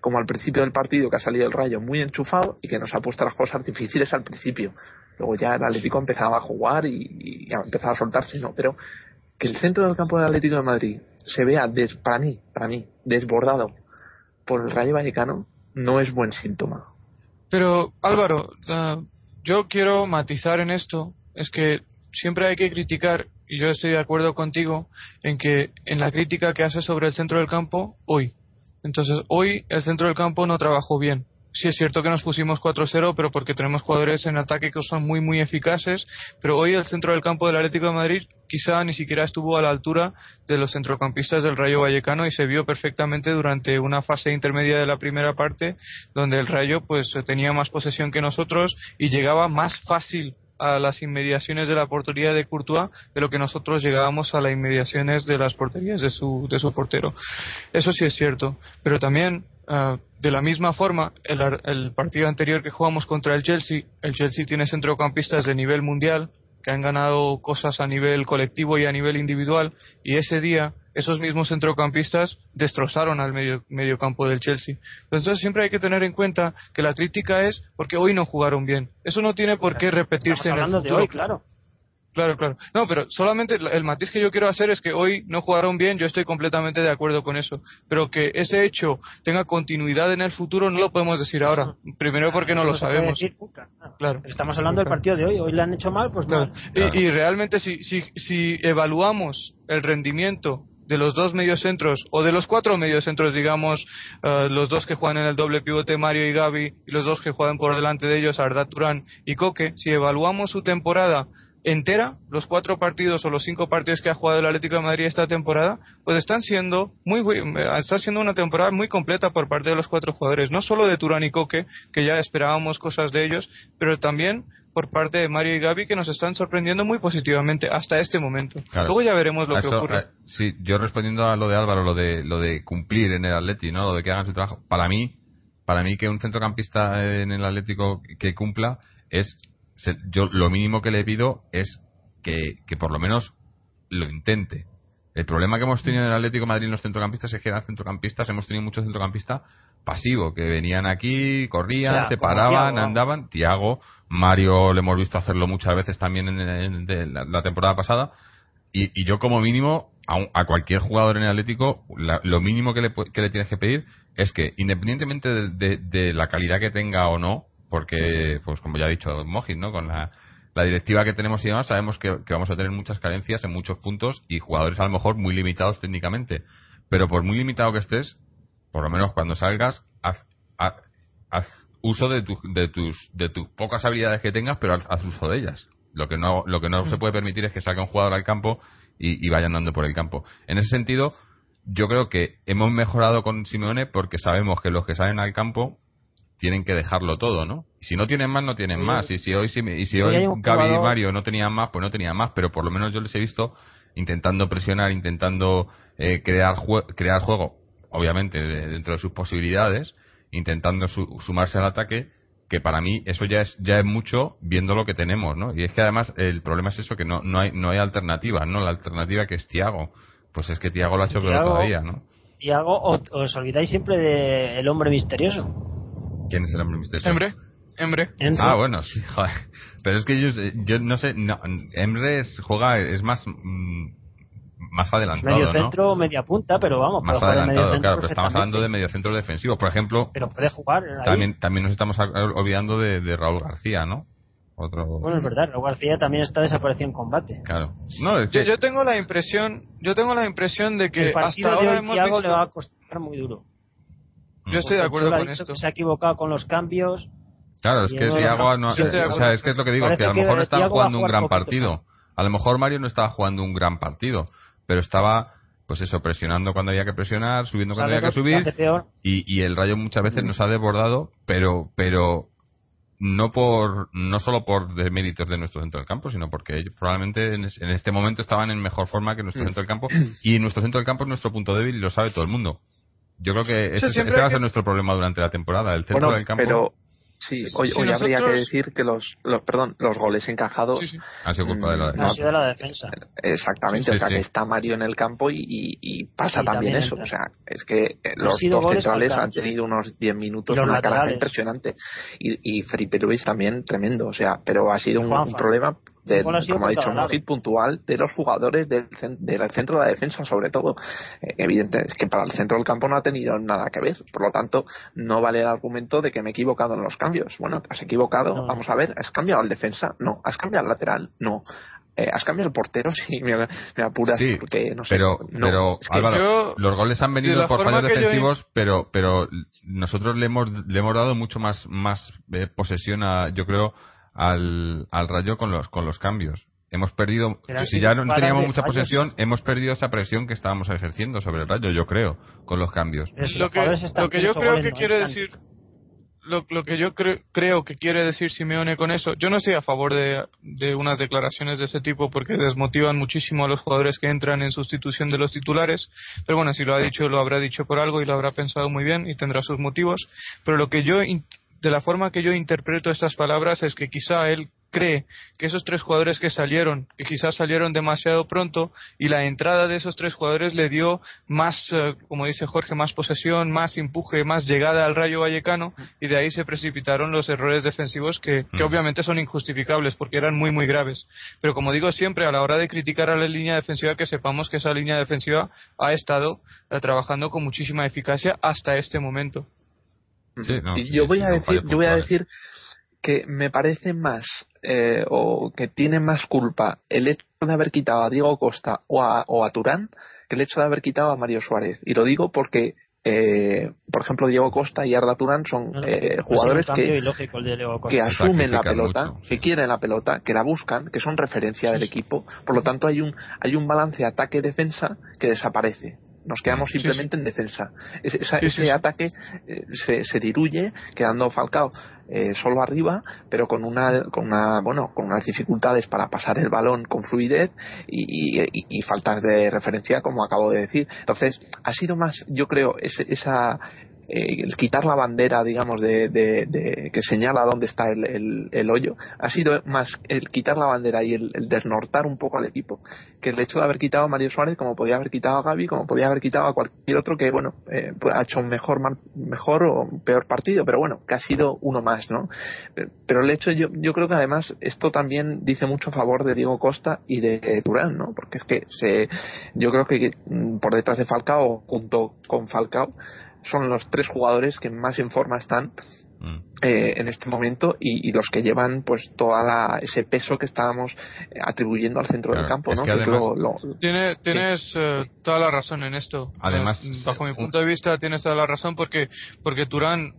como al principio del partido que ha salido el Rayo muy enchufado y que nos ha puesto las cosas difíciles al principio. Luego ya el Atlético empezaba a jugar y, y a empezar a soltarse no pero que el centro del campo del Atlético de Madrid se vea des- para mí para mí desbordado por el Rayo Vallecano no es buen síntoma. Pero Álvaro, ah, yo quiero matizar en esto, es que siempre hay que criticar, y yo estoy de acuerdo contigo, en que en la crítica que hace sobre el centro del campo, hoy. Entonces, hoy el centro del campo no trabajó bien. Sí es cierto que nos pusimos 4-0, pero porque tenemos jugadores en ataque que son muy, muy eficaces. Pero hoy el centro del campo del Atlético de Madrid quizá ni siquiera estuvo a la altura de los centrocampistas del Rayo Vallecano y se vio perfectamente durante una fase intermedia de la primera parte, donde el Rayo pues tenía más posesión que nosotros y llegaba más fácil a las inmediaciones de la portería de Courtois de lo que nosotros llegábamos a las inmediaciones de las porterías de su, de su portero. Eso sí es cierto, pero también ah, de la misma forma el, el partido anterior que jugamos contra el Chelsea, el Chelsea tiene centrocampistas de nivel mundial que han ganado cosas a nivel colectivo y a nivel individual y ese día esos mismos centrocampistas destrozaron al medio, medio campo del Chelsea. Entonces siempre hay que tener en cuenta que la crítica es porque hoy no jugaron bien. Eso no tiene por qué repetirse Estamos en el hablando de futuro. hoy, claro. Claro, claro. No, pero solamente el- matiz que yo quiero hacer es que hoy no jugaron bien, yo estoy completamente de acuerdo con eso. Pero que ese hecho tenga continuidad en el futuro no lo podemos decir ahora. Primero porque no lo sabemos. decir nunca, claro. Claro. Estamos hablando del partido de hoy. Hoy le han hecho mal, pues Claro. mal. Y, y realmente si, si, si evaluamos el rendimiento de los dos mediocentros o de los cuatro mediocentros, digamos, eh, los dos que juegan en el doble pivote Mario y Gaby y los dos que juegan por delante de ellos Arda Turán y Coque, si evaluamos su temporada entera, los cuatro partidos o los cinco partidos que ha jugado el Atlético de Madrid esta temporada, pues están siendo muy eh, está siendo una temporada muy completa por parte de los cuatro jugadores, no solo de Turán y Coque, que ya esperábamos cosas de ellos, pero también por parte de Mario y Gaby que nos están sorprendiendo muy positivamente hasta este momento. Claro. Luego ya veremos lo A que eso, ocurre. sí, yo respondiendo a lo de Álvaro, lo de lo de cumplir en el Atleti, ¿no? Lo de que hagan su trabajo. Para mí, para mí que un centrocampista en el Atlético que cumpla es yo lo mínimo que le pido es que, que por lo menos lo intente. El problema que hemos tenido en el Atlético de Madrid en los centrocampistas es que eran centrocampistas, hemos tenido muchos centrocampistas pasivos, que venían aquí, corrían, O sea, se paraban, Thiago. andaban. Tiago, Mario, le hemos visto hacerlo muchas veces también en, en- de la, la temporada pasada. Y, y yo como mínimo, a, un- a cualquier jugador en el Atlético, la- lo mínimo que le, que le tienes que pedir es que, independientemente de, de- de la calidad que tenga o no, porque, pues como ya ha dicho Mojit, ¿no? Con la, la directiva que tenemos y demás, sabemos que, que vamos a tener muchas carencias en muchos puntos y jugadores a lo mejor muy limitados técnicamente. Pero por muy limitado que estés, por lo menos cuando salgas, haz, haz- haz uso de, tu- de, tus, de tus pocas habilidades que tengas, pero haz, haz uso de ellas. Lo que no, lo que no se puede permitir es que salga un jugador al campo y, y vaya andando por el campo. En ese sentido, yo creo que hemos mejorado con Simeone porque sabemos que los que salen al campo tienen que dejarlo todo, ¿no? Y si no tienen más, no tienen Sí. más. Y si hoy, si, y si Hoy Gaby y Mario no tenían más, pues no tenían más. Pero por lo menos yo les he visto intentando presionar, intentando eh, crear, jue- crear juego, obviamente de- dentro de sus posibilidades, intentando su- sumarse al ataque, que para mí eso ya es ya es mucho viendo lo que tenemos, ¿no? Y es que además el problema es eso que no no hay no hay alternativa, ¿no? La alternativa que es Tiago, pues es que Tiago lo ha hecho peor Thiago- todavía, ¿no? Y hago, o- os olvidáis siempre del hombre misterioso. ¿Quién es el hombre misterioso? Embre, Embre. Enzo. Ah, bueno, sí, [LAUGHS] joder. Pero es que yo, yo no sé, no, Emre es, juega, es más mm, más adelantado, medio ¿no? centro, media punta, pero vamos, Más adelantado, claro, pero estamos hablando de medio centro defensivo. Por ejemplo, Pero puede jugar ahí. también, también nos estamos olvidando de, de Raúl García, ¿no? Otro. Bueno, es verdad, Raúl García también está desaparecido en combate. Claro. No, es Yo, que, yo tengo la impresión, yo tengo la impresión de que el hasta de ahora hoy hemos visto... le va a costar muy duro. Yo estoy de acuerdo con esto. se ha equivocado con los cambios. Claro, es que no- o sea, es que es lo que digo, que a lo mejor no estaba jugando un gran poquito partido. A lo mejor Mario no estaba jugando un gran partido, pero estaba, pues eso, presionando cuando había que presionar, subiendo cuando había que subir, y, y el Rayo muchas veces Mm. nos ha desbordado, pero, pero no por, no solo por deméritos de nuestro centro del campo, sino porque ellos probablemente en, es- en este momento estaban en mejor forma que nuestro Mm. centro del campo, y nuestro centro del campo es nuestro punto débil y lo sabe todo el mundo. Yo creo que ese, ese va a ser que- nuestro problema durante la temporada, el centro Bueno, del campo pero sí, hoy, hoy habría que decir que los, los, perdón, los goles encajados Sí, sí. ha sido culpa de la No, de la defensa. Exactamente, Sí, o sea sí. que está Mario en el campo y, y- y pasa también, también eso. entra. O sea, es que eh, los dos centrales han tenido unos 10 minutos una laterales. impresionante. Y, y Felipe Luis también tremendo, o sea, pero ha sido un problema, de, como ha dicho lado. Mojit, puntual de los jugadores del, del centro de la defensa, sobre todo. Eh, evidente es que para el centro del campo no ha tenido nada que ver. Por lo tanto, no vale el argumento de que me he equivocado en los cambios. Bueno, te has equivocado, No. vamos a ver, ¿has cambiado al defensa? No. ¿Has cambiado al lateral? No. Eh, ¿Has cambiado el portero? [LAUGHS] Sí, me, me apuras Sí, porque no sé. pero, no, pero es que- Álvaro, yo- los goles han venido por fallos yo- defensivos, pero pero nosotros le hemos le hemos dado mucho más más eh, posesión a, yo creo al, al Rayo con los con los cambios. Hemos perdido, Pero si ya no teníamos mucha fallos. posesión, hemos perdido esa presión que estábamos ejerciendo sobre el Rayo, yo creo, con los cambios. Si lo que, lo que yo creo que quiere decir lo, lo que yo cre- creo que quiere decir Simeone con eso yo no estoy a favor de, de unas declaraciones de ese tipo porque desmotivan muchísimo a los jugadores que entran en sustitución de los titulares pero bueno si lo ha dicho lo habrá dicho por algo y lo habrá pensado muy bien y tendrá sus motivos pero lo que yo de la forma que yo interpreto estas palabras es que quizá él cree que esos tres jugadores que salieron, que quizás salieron demasiado pronto y la entrada de esos tres jugadores le dio más, eh, como dice Jorge, más posesión, más empuje, más llegada al Rayo Vallecano y de ahí se precipitaron los errores defensivos que, que Mm. obviamente son injustificables porque eran muy muy graves. Pero como digo siempre, a la hora de criticar a la línea defensiva que sepamos que esa línea defensiva ha estado eh, trabajando con muchísima eficacia hasta este momento. Sí, no, y sí, yo voy sí, a decir, yo voy a decir que me parece más eh, o que tiene más culpa el hecho de haber quitado a Diego Costa o a, o a Turán que el hecho de haber quitado a Mario Suárez. Y lo digo porque, eh, por ejemplo, Diego Costa y Arda Turán son eh, jugadores que, asumen la pelota, mucho, que quieren la pelota, que la buscan, que son referencia del equipo. Por lo tanto, hay un, hay un balance ataque-defensa que desaparece. Nos quedamos Sí, simplemente en defensa. Ese, esa- Sí, sí, ese ataque eh, se, se diluye, quedando Falcao eh, solo arriba, pero con una, con una, bueno, con unas dificultades para pasar el balón con fluidez y, y- y faltas de referencia, como acabo de decir. Entonces, ha sido más, yo creo, ese- esa eh, el quitar la bandera, digamos, de, de- de- que señala dónde está el, el- hoyo, ha sido más el quitar la bandera y el, desnortar un poco al equipo que el hecho de haber quitado a Mario Suárez, como podía haber quitado a Gaby, como podía haber quitado a cualquier otro que, bueno, eh, pues ha hecho un mejor, mejor o peor partido, pero bueno, que ha sido uno más, ¿no? Pero- Pero el hecho, yo, yo creo que además esto también dice mucho a favor de Diego Costa y de Turán, ¿no? Porque es que se, yo creo que mm, por detrás de Falcao, junto con Falcao, son los tres jugadores que más en forma están Mm. Eh, en este momento y, y los que llevan pues toda la, ese peso que estábamos eh, atribuyendo al centro Claro, del campo, ¿no? además- lo- lo- Tiene- tienes eh, toda la razón en esto. Además, Eh, bajo mi un- punto de vista, tienes toda la razón porque porque Turán,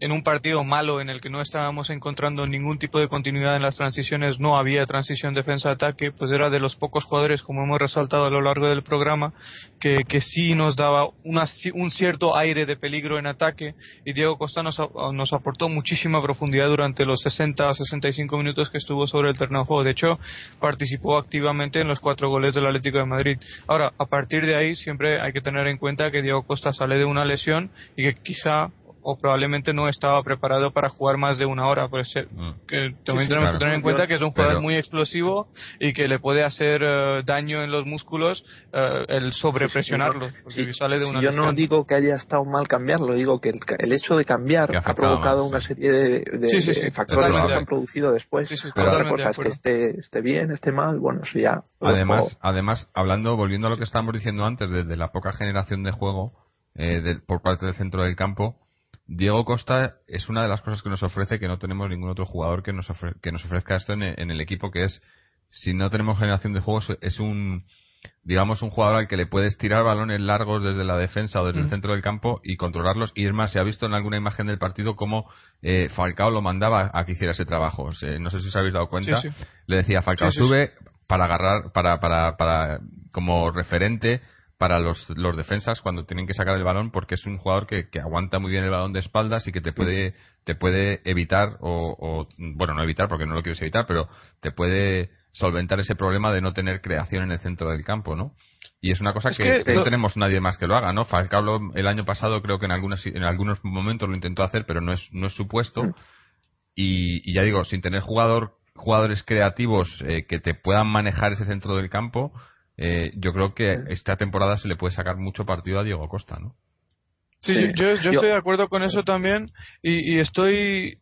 en un partido malo en el que no estábamos encontrando ningún tipo de continuidad en las transiciones, no había transición defensa-ataque, pues era de los pocos jugadores, como hemos resaltado a lo largo del programa, que, que sí nos daba una, un cierto aire de peligro en ataque y Diego Costa nos, nos aportó muchísima profundidad durante los 60 a 65 minutos que estuvo sobre el terreno de juego. De hecho, participó activamente en los cuatro goles del Atlético de Madrid. Ahora, a partir de ahí, siempre hay que tener en cuenta que Diego Costa sale de una lesión y que quizá o probablemente no estaba preparado para jugar más de una hora. Pues eh, mm. que también tenemos que tener en cuenta que es un jugador muy explosivo y que le puede hacer eh, daño en los músculos eh, el sobrepresionarlo. porque sale de una yo no digo que haya estado mal cambiarlo, digo que el, hecho de cambiar ha, provocado una serie de, factores que se han producido después. Otra cosa es que esté, esté bien, esté mal, bueno, eso ya. Además, además, hablando, volviendo a lo que estábamos diciendo antes, desde la poca generación de juego por parte del centro del campo, Diego Costa es una de las cosas que nos ofrece que no tenemos ningún otro jugador que nos, que nos ofrezca esto en, el equipo, que es, si no tenemos generación de juegos, es un, digamos, un jugador al que le puedes tirar balones largos desde la defensa o desde el mm. centro del campo y controlarlos. Y es más, se ha visto en alguna imagen del partido cómo eh, Falcao lo mandaba a que hiciera ese trabajo. no sé si os habéis dado cuenta. Le decía, Falcao, sube para agarrar, para, para, para, como referente para los, los defensas cuando tienen que sacar el balón porque es un jugador que, que aguanta muy bien el balón de espaldas y que te puede te puede evitar o, bueno no evitar porque no lo quieres evitar pero te puede solventar ese problema de no tener creación en el centro del campo no y es una cosa que, no tenemos nadie más que lo haga no Falcao el año pasado creo que en algunos en algunos momentos lo intentó hacer pero no es no es su puesto. Mm. y, ya digo sin tener jugador jugadores creativos eh, que te puedan manejar ese centro del campo eh, yo creo que esta temporada se le puede sacar mucho partido a Diego Costa, ¿no? Sí, Yo, estoy de acuerdo con eso también y, estoy,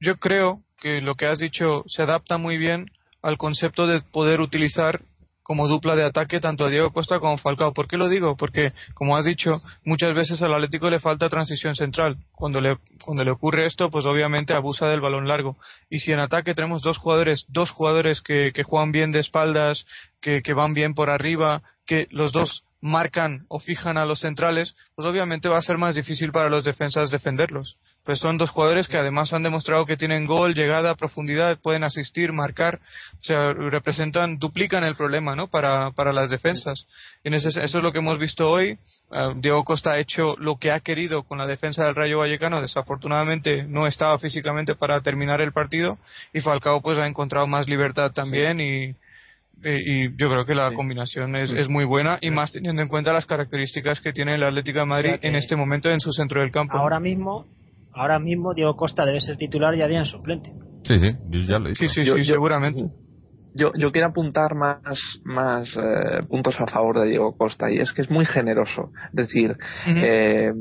yo creo que lo que has dicho se adapta muy bien al concepto de poder utilizar como dupla de ataque tanto a Diego Costa como a Falcao. ¿Por qué lo digo? Porque, como has dicho, muchas veces al Atlético le falta transición central. Cuando le, cuando le ocurre esto, pues obviamente abusa del balón largo. Y si en ataque tenemos dos jugadores, dos jugadores que, que juegan bien de espaldas, que, que van bien por arriba, que los dos marcan o fijan a los centrales, pues obviamente va a ser más difícil para los defensas defenderlos. Pues son dos jugadores que además han demostrado que tienen gol, llegada, profundidad, pueden asistir, marcar, o sea, representan, duplican el problema, ¿no? Para, para las defensas. Y eso es lo que hemos visto hoy. Ah, Diego Costa ha hecho lo que ha querido con la defensa del Rayo Vallecano. Desafortunadamente no estaba físicamente para terminar el partido y Falcao pues ha encontrado más libertad también y y yo creo que la combinación es, es, muy buena y más teniendo en cuenta las características que tiene el Atlético de Madrid en este momento en su centro del campo. Ahora mismo, ahora mismo Diego Costa debe ser titular y Adrián suplente. Sí, sí, ya lo Sí, sí, sí, seguramente. Yo, yo quiero apuntar más, más eh, puntos a favor de Diego Costa y es que es muy generoso. Es decir, eh,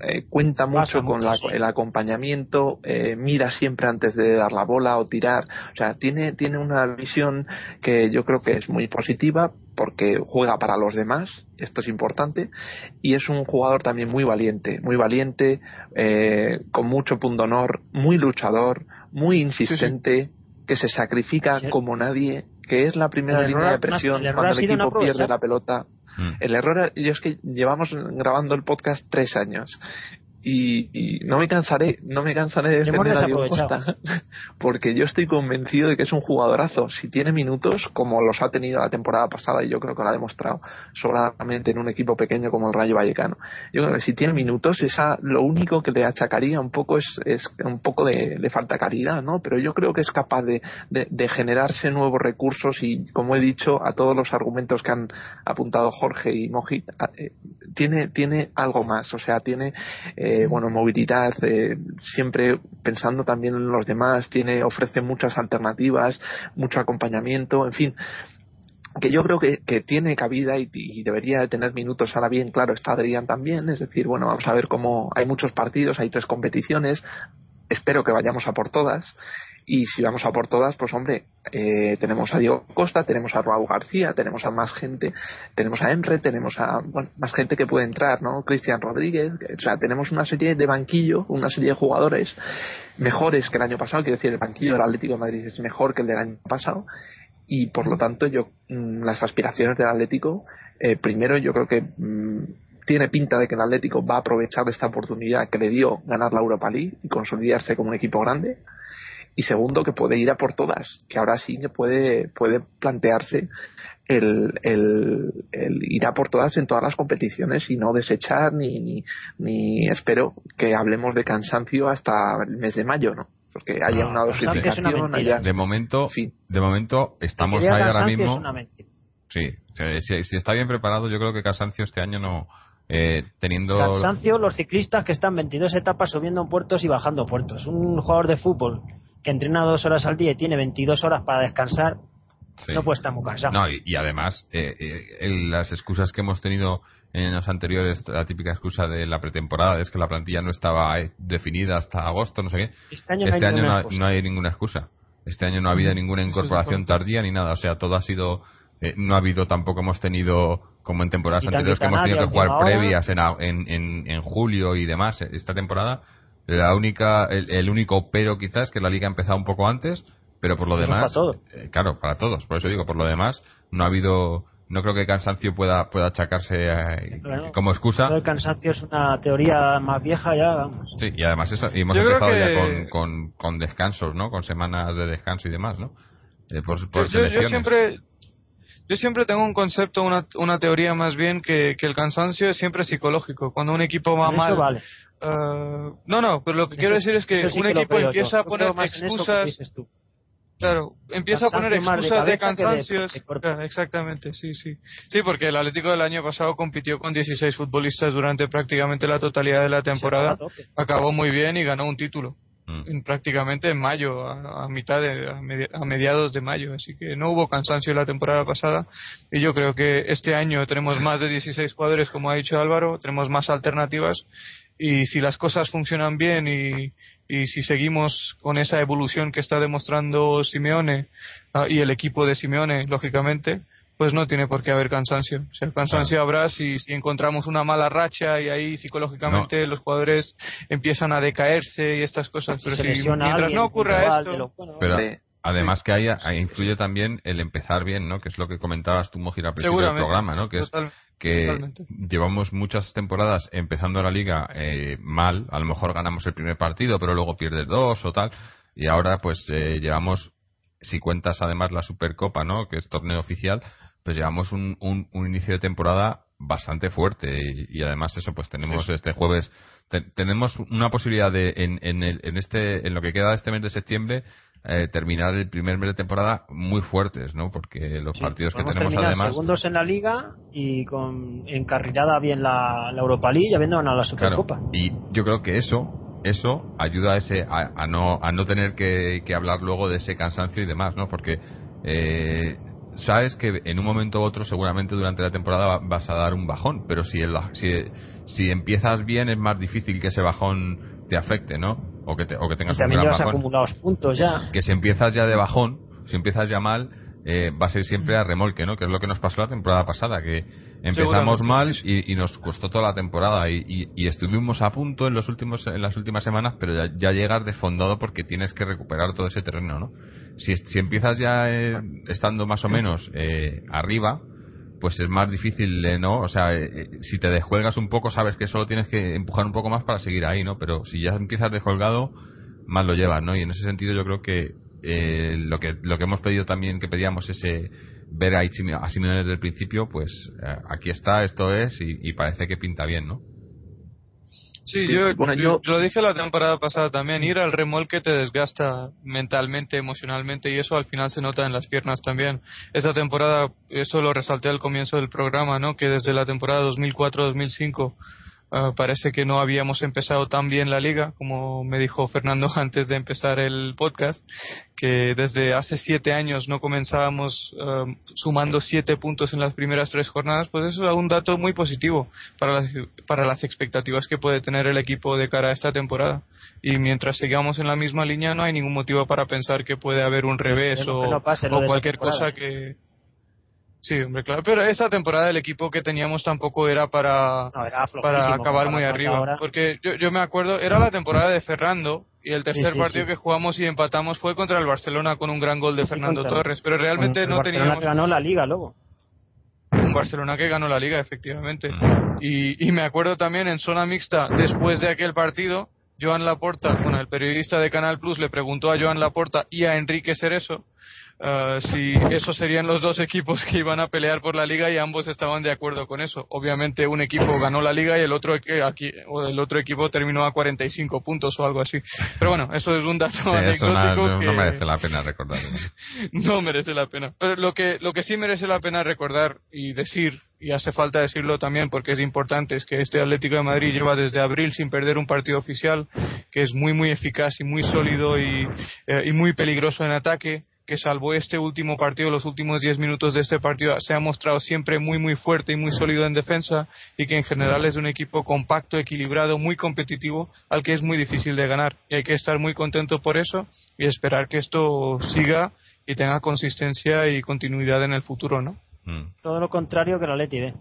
eh, cuenta mucho con el acompañamiento, eh, mira siempre antes de dar la bola o tirar. O sea, tiene, tiene una visión que yo creo que es muy positiva porque juega para los demás, esto es importante, y es un jugador también muy valiente, muy valiente, eh, con mucho punto honor, muy luchador, muy insistente, que se sacrifica como nadie, que es la primera línea de presión cuando el equipo pierde la pelota. Mm. El error, yo es que llevamos grabando el podcast tres años y, no me cansaré no me cansaré de defender a Diego Costa porque yo estoy convencido de que es un jugadorazo. Si tiene minutos como los ha tenido la temporada pasada y yo creo que lo ha demostrado solamente en un equipo pequeño como el Rayo Vallecano yo creo que si tiene minutos esa lo único que le achacaría un poco es, es un poco de, falta calidad no pero yo creo que es capaz de, de, generarse nuevos recursos y como he dicho a todos los argumentos que han apuntado Jorge y Moji eh, tiene tiene algo más. O sea tiene eh, eh, bueno, movilidad, eh, siempre pensando también en los demás, tiene, ofrece muchas alternativas, mucho acompañamiento, en fin, que yo creo que, tiene cabida y, debería de tener minutos. Ahora bien, claro, está Adrián también, es decir, bueno, vamos a ver cómo hay muchos partidos, hay tres competiciones, espero que vayamos a por todas y si vamos a por todas, pues hombre, eh, tenemos a Diego Costa, tenemos a Raúl García, tenemos a más gente, tenemos a Emre, tenemos a bueno, más gente que puede entrar, ¿no? Cristian Rodríguez, o sea, tenemos una serie de banquillo, una serie de jugadores mejores que el año pasado, quiero decir, el banquillo del Atlético de Madrid es mejor que el del año pasado. Y por lo tanto yo mm, las aspiraciones del Atlético, eh, primero yo creo que mm, tiene pinta de que el Atlético va a aprovechar esta oportunidad que le dio ganar la Europa League y consolidarse como un equipo grande y segundo que puede ir a por todas, que ahora sí que puede, puede plantearse el, el, el, ir a por todas en todas las competiciones y no desechar ni, ni, ni espero que hablemos de cansancio hasta el mes de mayo, ¿no? Porque haya No, una dosificación, haya... De momento, Sí. de momento estamos ahí ahora mismo. es una mentira. Sí, si está bien preparado, yo creo que Cansancio este año no. Eh, teniendo. Cansancio, los ciclistas que están 22 etapas subiendo puertos y bajando puertos. Un jugador de fútbol que entrena dos horas al día y tiene 22 horas para descansar, Sí. no puede estar muy cansado. No, y, y además, eh, eh, el- las excusas que hemos tenido en años anteriores, la típica excusa de la pretemporada es que la plantilla no estaba eh, definida hasta agosto, no sé qué. Este año, Este no hay año no ninguna hay, excusa. no hay ninguna excusa. Este año no ha habido ninguna incorporación tardía ni nada. O sea, todo ha sido. eh, no ha habido tampoco, hemos tenido, como en temporadas anteriores, que hemos tenido que jugar hora. previas en, a- en, en, en julio y demás. Esta temporada, la única, el, el único pero quizás es que la liga ha empezado un poco antes, pero por lo Eso es demás. para todo. eh, claro, para todos. Por eso digo, por lo demás, no ha habido. No creo que cansancio pueda, pueda achacarse eh, Claro. como excusa. El cansancio es una teoría más vieja ya, vamos. Sí, y además eso, y hemos Yo empezado ya con, con, con descansos, ¿no? Con semanas de descanso y demás, ¿no? Eh, por, por yo, yo- siempre yo siempre tengo un concepto una, una teoría más bien que, que el cansancio es siempre psicológico cuando un equipo va Eso mal vale. Eh, no no pero lo que Eso- quiero decir es que sí un que equipo empieza yo. a poner excusas tú. Claro, empieza a poner excusas de, cansancios. de. Claro, exactamente, sí, sí. Sí, porque el Atlético del año pasado compitió con 16 futbolistas durante prácticamente la totalidad de la temporada. Acabó muy bien y ganó un título. Mm. En, prácticamente en mayo, a, a mitad de, a mediados de mayo. Así que no hubo cansancio la temporada pasada. Y yo creo que este año tenemos más de 16 jugadores, como ha dicho Álvaro, tenemos más alternativas. Y si las cosas funcionan bien y, y si seguimos con esa evolución que está demostrando Simeone ah, y el equipo de Simeone, lógicamente, pues no tiene por qué haber cansancio. O sea, cansancio habrá si, si encontramos una mala racha y ahí psicológicamente los jugadores empiezan a decaerse y estas cosas. Pero se si mientras alguien, no ocurra esto, de lo- bueno, Pero Hombre, además que haya, ahí influye también el empezar bien, ¿no? Que es lo que comentabas tú, Mojir, al principio del programa, ¿no? Que es Total- que totalmente. llevamos muchas temporadas empezando la liga eh, mal, a lo mejor ganamos el primer partido, pero luego pierdes dos o tal, y ahora pues eh, llevamos, si cuentas además la Supercopa, ¿no? Que es torneo oficial, pues llevamos un, un, un inicio de temporada bastante fuerte y, y además eso pues tenemos este jueves te- tenemos una posibilidad de en, en, el- en este en lo que queda de este mes de septiembre eh, terminar el primer mes de temporada muy fuertes no porque los sí, partidos que tenemos además segundos en la liga y con encarrilada bien la, la Europa League y habiendo ganado la Claro, Supercopa. y yo creo que eso eso ayuda a ese a, a no a no tener que, que hablar luego de ese cansancio y demás no porque eh, sabes que en un momento u otro seguramente durante la temporada va- vas a dar un bajón pero si el, si si empiezas bien es más difícil que ese bajón te afecte no o que te, o que Y tengas un también gran llevas bajón acumulados puntos ya. que si empiezas ya de bajón, si empiezas ya mal, eh, va a ser siempre a remolque, ¿no? Que es lo que nos pasó la temporada pasada, que empezamos mal y, y nos costó toda la temporada y, y- y estuvimos a punto en los últimos en las últimas semanas, pero ya, ya llegas desfondado porque tienes que recuperar todo ese terreno, ¿no? Si, si empiezas ya eh, estando más o menos eh, arriba, pues es más difícil, eh, ¿no? O sea, eh, eh, si te descuelgas un poco, sabes que solo tienes que empujar un poco más para seguir ahí, ¿no? Pero si ya empiezas descolgado, más lo llevas, ¿no? Y en ese sentido yo creo que eh, lo que lo que hemos pedido también, que pedíamos ese ver a, Ichimi- a desde el principio, pues aquí está, esto es, y parece que pinta bien, ¿no? Sí, Sí, yo, bueno, yo, yo- lo dije la temporada pasada también, ir al remolque te desgasta mentalmente, emocionalmente y eso al final se nota en las piernas también. Esta temporada, eso lo resalté al comienzo del programa, ¿no? Que desde la temporada 2004-2005 ah, parece que no habíamos empezado tan bien la liga, como me dijo Fernando [LAUGHS] antes de empezar el podcast, que desde hace siete años no comenzábamos ah, sumando siete puntos en las primeras tres jornadas, pues eso es un dato muy positivo para las, para las expectativas que puede tener el equipo de cara a esta temporada. Y mientras sigamos en la misma línea, no hay ningún motivo para pensar que puede haber un revés Esperemos o, no pase cualquier cosa que. Sí, hombre, claro. Pero esta temporada el equipo que teníamos tampoco era para, No, era para acabar muy arriba. ahora. Porque yo, yo me acuerdo, era la temporada de Fernando y el tercer sí, partido sí. que jugamos y empatamos fue contra el Barcelona con un gran gol de Fernando contra- Torres. Pero realmente El no Barcelona teníamos que ganó la liga luego. un Barcelona que ganó la liga, efectivamente. Y, y me acuerdo también en zona mixta, después de aquel partido, Joan Laporta, bueno, el periodista de Canal Plus le preguntó a Joan Laporta y a Enrique Cerezo Uh, si esos serían los dos equipos que iban a pelear por la liga y ambos estaban de acuerdo con eso. Obviamente un equipo ganó la liga y el otro aquí o el otro equipo terminó a 45 puntos o algo así. Pero bueno, eso es un dato Sí, anecdótico no, que no merece la pena recordar. [LAUGHS] no merece la pena. Pero lo que lo que sí merece la pena recordar y decir y hace falta decirlo también porque es importante es que este Atlético de Madrid lleva desde abril sin perder un partido oficial que es muy muy eficaz y muy sólido y, eh, y muy peligroso en ataque que salvo este último partido, los últimos 10 minutos de este partido, se ha mostrado siempre muy, muy fuerte y muy sólido en defensa y que en general es un equipo compacto, equilibrado, muy competitivo, al que es muy difícil de ganar. Y hay que estar muy contento por eso y esperar que esto siga y tenga consistencia y continuidad en el futuro, ¿no? Mm, Todo lo contrario que la Leti B.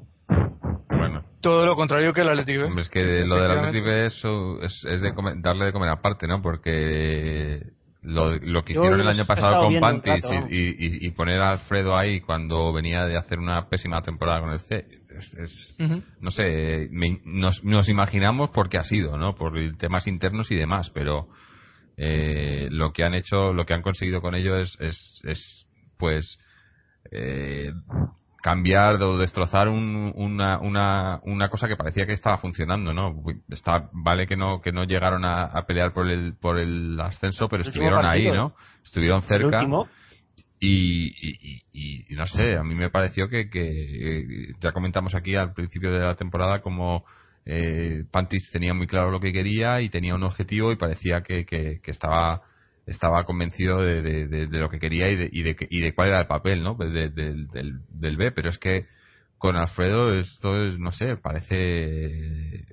Bueno, Todo lo contrario que el Atlético. ¿eh? hombre, es que lo del Efectivamente. Atleti B eso es, es de comer- darle de comer aparte, ¿no? Porque lo, lo que hicieron el año pasado con Pantis y, y- y poner a Alfredo ahí cuando venía de hacer una pésima temporada con el C, es, es- no sé, me- nos, nos imaginamos por qué ha sido, ¿no? Por temas internos y demás, pero eh, lo que han hecho, lo que han conseguido con ello es, es, es pues, eh, cambiar o destrozar un- una, una, una cosa que parecía que estaba funcionando, ¿no? Está, vale que no, que no llegaron a, a pelear por el, por el ascenso, pero El estuvieron ahí. ¿no? Estuvieron cerca y, y, y- y no sé, a mí me pareció que, que eh, ya comentamos aquí al principio de la temporada como eh, Pantis tenía muy claro lo que quería y tenía un objetivo y parecía que, que, que estaba estaba convencido de, de- de- de lo que quería y de, y, de, que- y de cuál era el papel ¿no? De- de- del, del, del B, pero es que con Alfredo esto es, no sé, parece,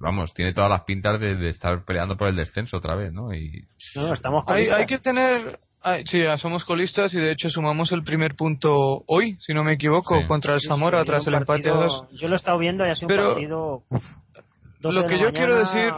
vamos, tiene todas las pintas de, de estar peleando por el descenso otra vez, ¿no? Y no, no, estamos Hay, hay que tener. hay- sí, ya somos colistas y de hecho sumamos el primer punto hoy, si no me equivoco, Sí. contra el Zamora sí, tras el empate a dos. Yo lo he estado viendo y ha sido Pero- un partido. uf, 12 Lo que yo quiero decir-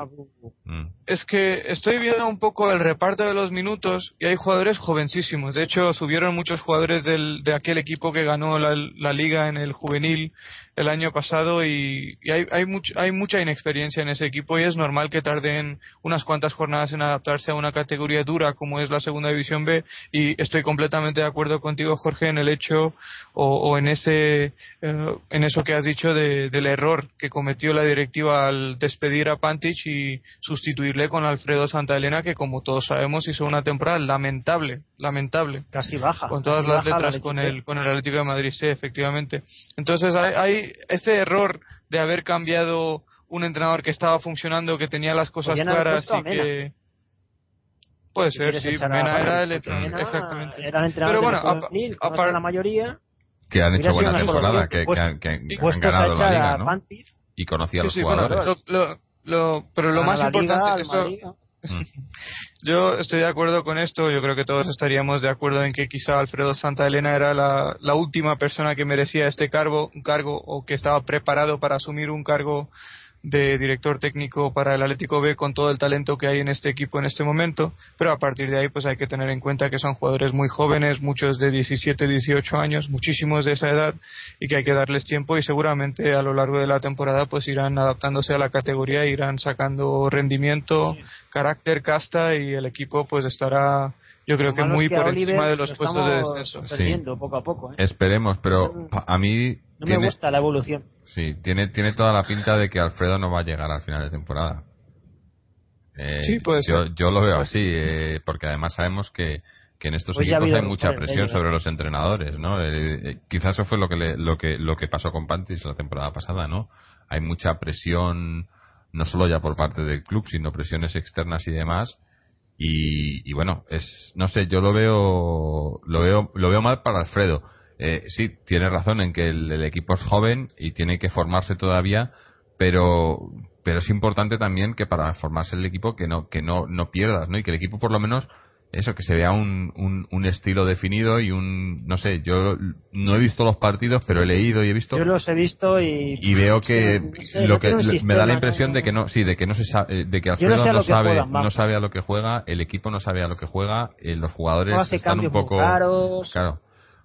Es que estoy viendo un poco el reparto de los minutos y hay jugadores jovencísimos. De hecho, subieron muchos jugadores del, de aquel equipo que ganó la, liga en el juvenil el año pasado y, hay, hay, hay mucha inexperiencia en ese equipo y es normal que tarden unas cuantas jornadas en adaptarse a una categoría dura como es la segunda división B y estoy completamente de acuerdo contigo Jorge en el hecho o, en ese eh, en eso que has dicho de- del error que cometió la directiva al despedir a Pantich y sustituirle con Alfredo Santa Elena que como todos sabemos hizo una temporada lamentable lamentable. Casi baja. con todas las la letras con el con el Atlético de Madrid sí efectivamente. Entonces hay, hay este error de haber cambiado un entrenador que estaba funcionando que tenía las cosas claras y que puede Si ser sí Mena era el porque entrenador Mena exactamente. Era el entrenador Pero bueno, a- a la mayoría. que han hecho buena temporada, que, pues- que han, que han- que han Puestos a ganado la liga, Y conocía a los sí, jugadores. lo- lo- lo- pero lo más Liga, importante [LAUGHS] Yo estoy de acuerdo con esto. Yo creo que todos estaríamos de acuerdo en que quizá Alfredo Santa Elena era la, la última persona que merecía este cargo, un cargo o que estaba preparado para asumir un cargo de director técnico para el Atlético B con todo el talento que hay en este equipo en este momento. Pero a partir de ahí, pues hay que tener en cuenta que son jugadores muy jóvenes, muchos de 17, 18 años, muchísimos de esa edad, y que hay que darles tiempo y seguramente a lo largo de la temporada, pues irán adaptándose a la categoría, irán sacando rendimiento, carácter, casta y el equipo pues estará yo creo Lo que es muy que por encima de los lo puestos de descenso. Sí. Perdiendo poco a poco. ¿eh? Esperemos, pero a mí No tiene, me gusta la evolución. Sí, tiene, tiene toda la pinta de que Alfredo no va a llegar al final de temporada. Eh, Sí, puede yo, ser. yo lo veo así, eh, porque además sabemos que, que en estos Pues ha equipos hay mucha presión sobre los entrenadores, ¿no? Eh, eh, quizás eso fue lo que, le- lo que lo que pasó con Pantis la temporada pasada, ¿no? Hay mucha presión, no solo ya por parte del club, sino presiones externas y demás. Y, y bueno, es, no sé, yo lo veo, lo veo, lo veo mal para Alfredo. Eh, sí, tiene razón en que el, el equipo es joven y tiene que formarse todavía, pero, pero es importante también que para formarse el equipo que no, que no, no pierdas, ¿no? Y que el equipo por lo menos, eso, que se vea un, un, un estilo definido y un, no sé, yo no he visto los partidos, pero he leído y he visto Yo los he visto y. y veo que no sé, lo no que me da la impresión no- de que no sí de que no se sabe de que Alfredo sé no, sabe juegan, no sabe a lo que juega el equipo no sabe a lo que juega eh, los jugadores están un poco claro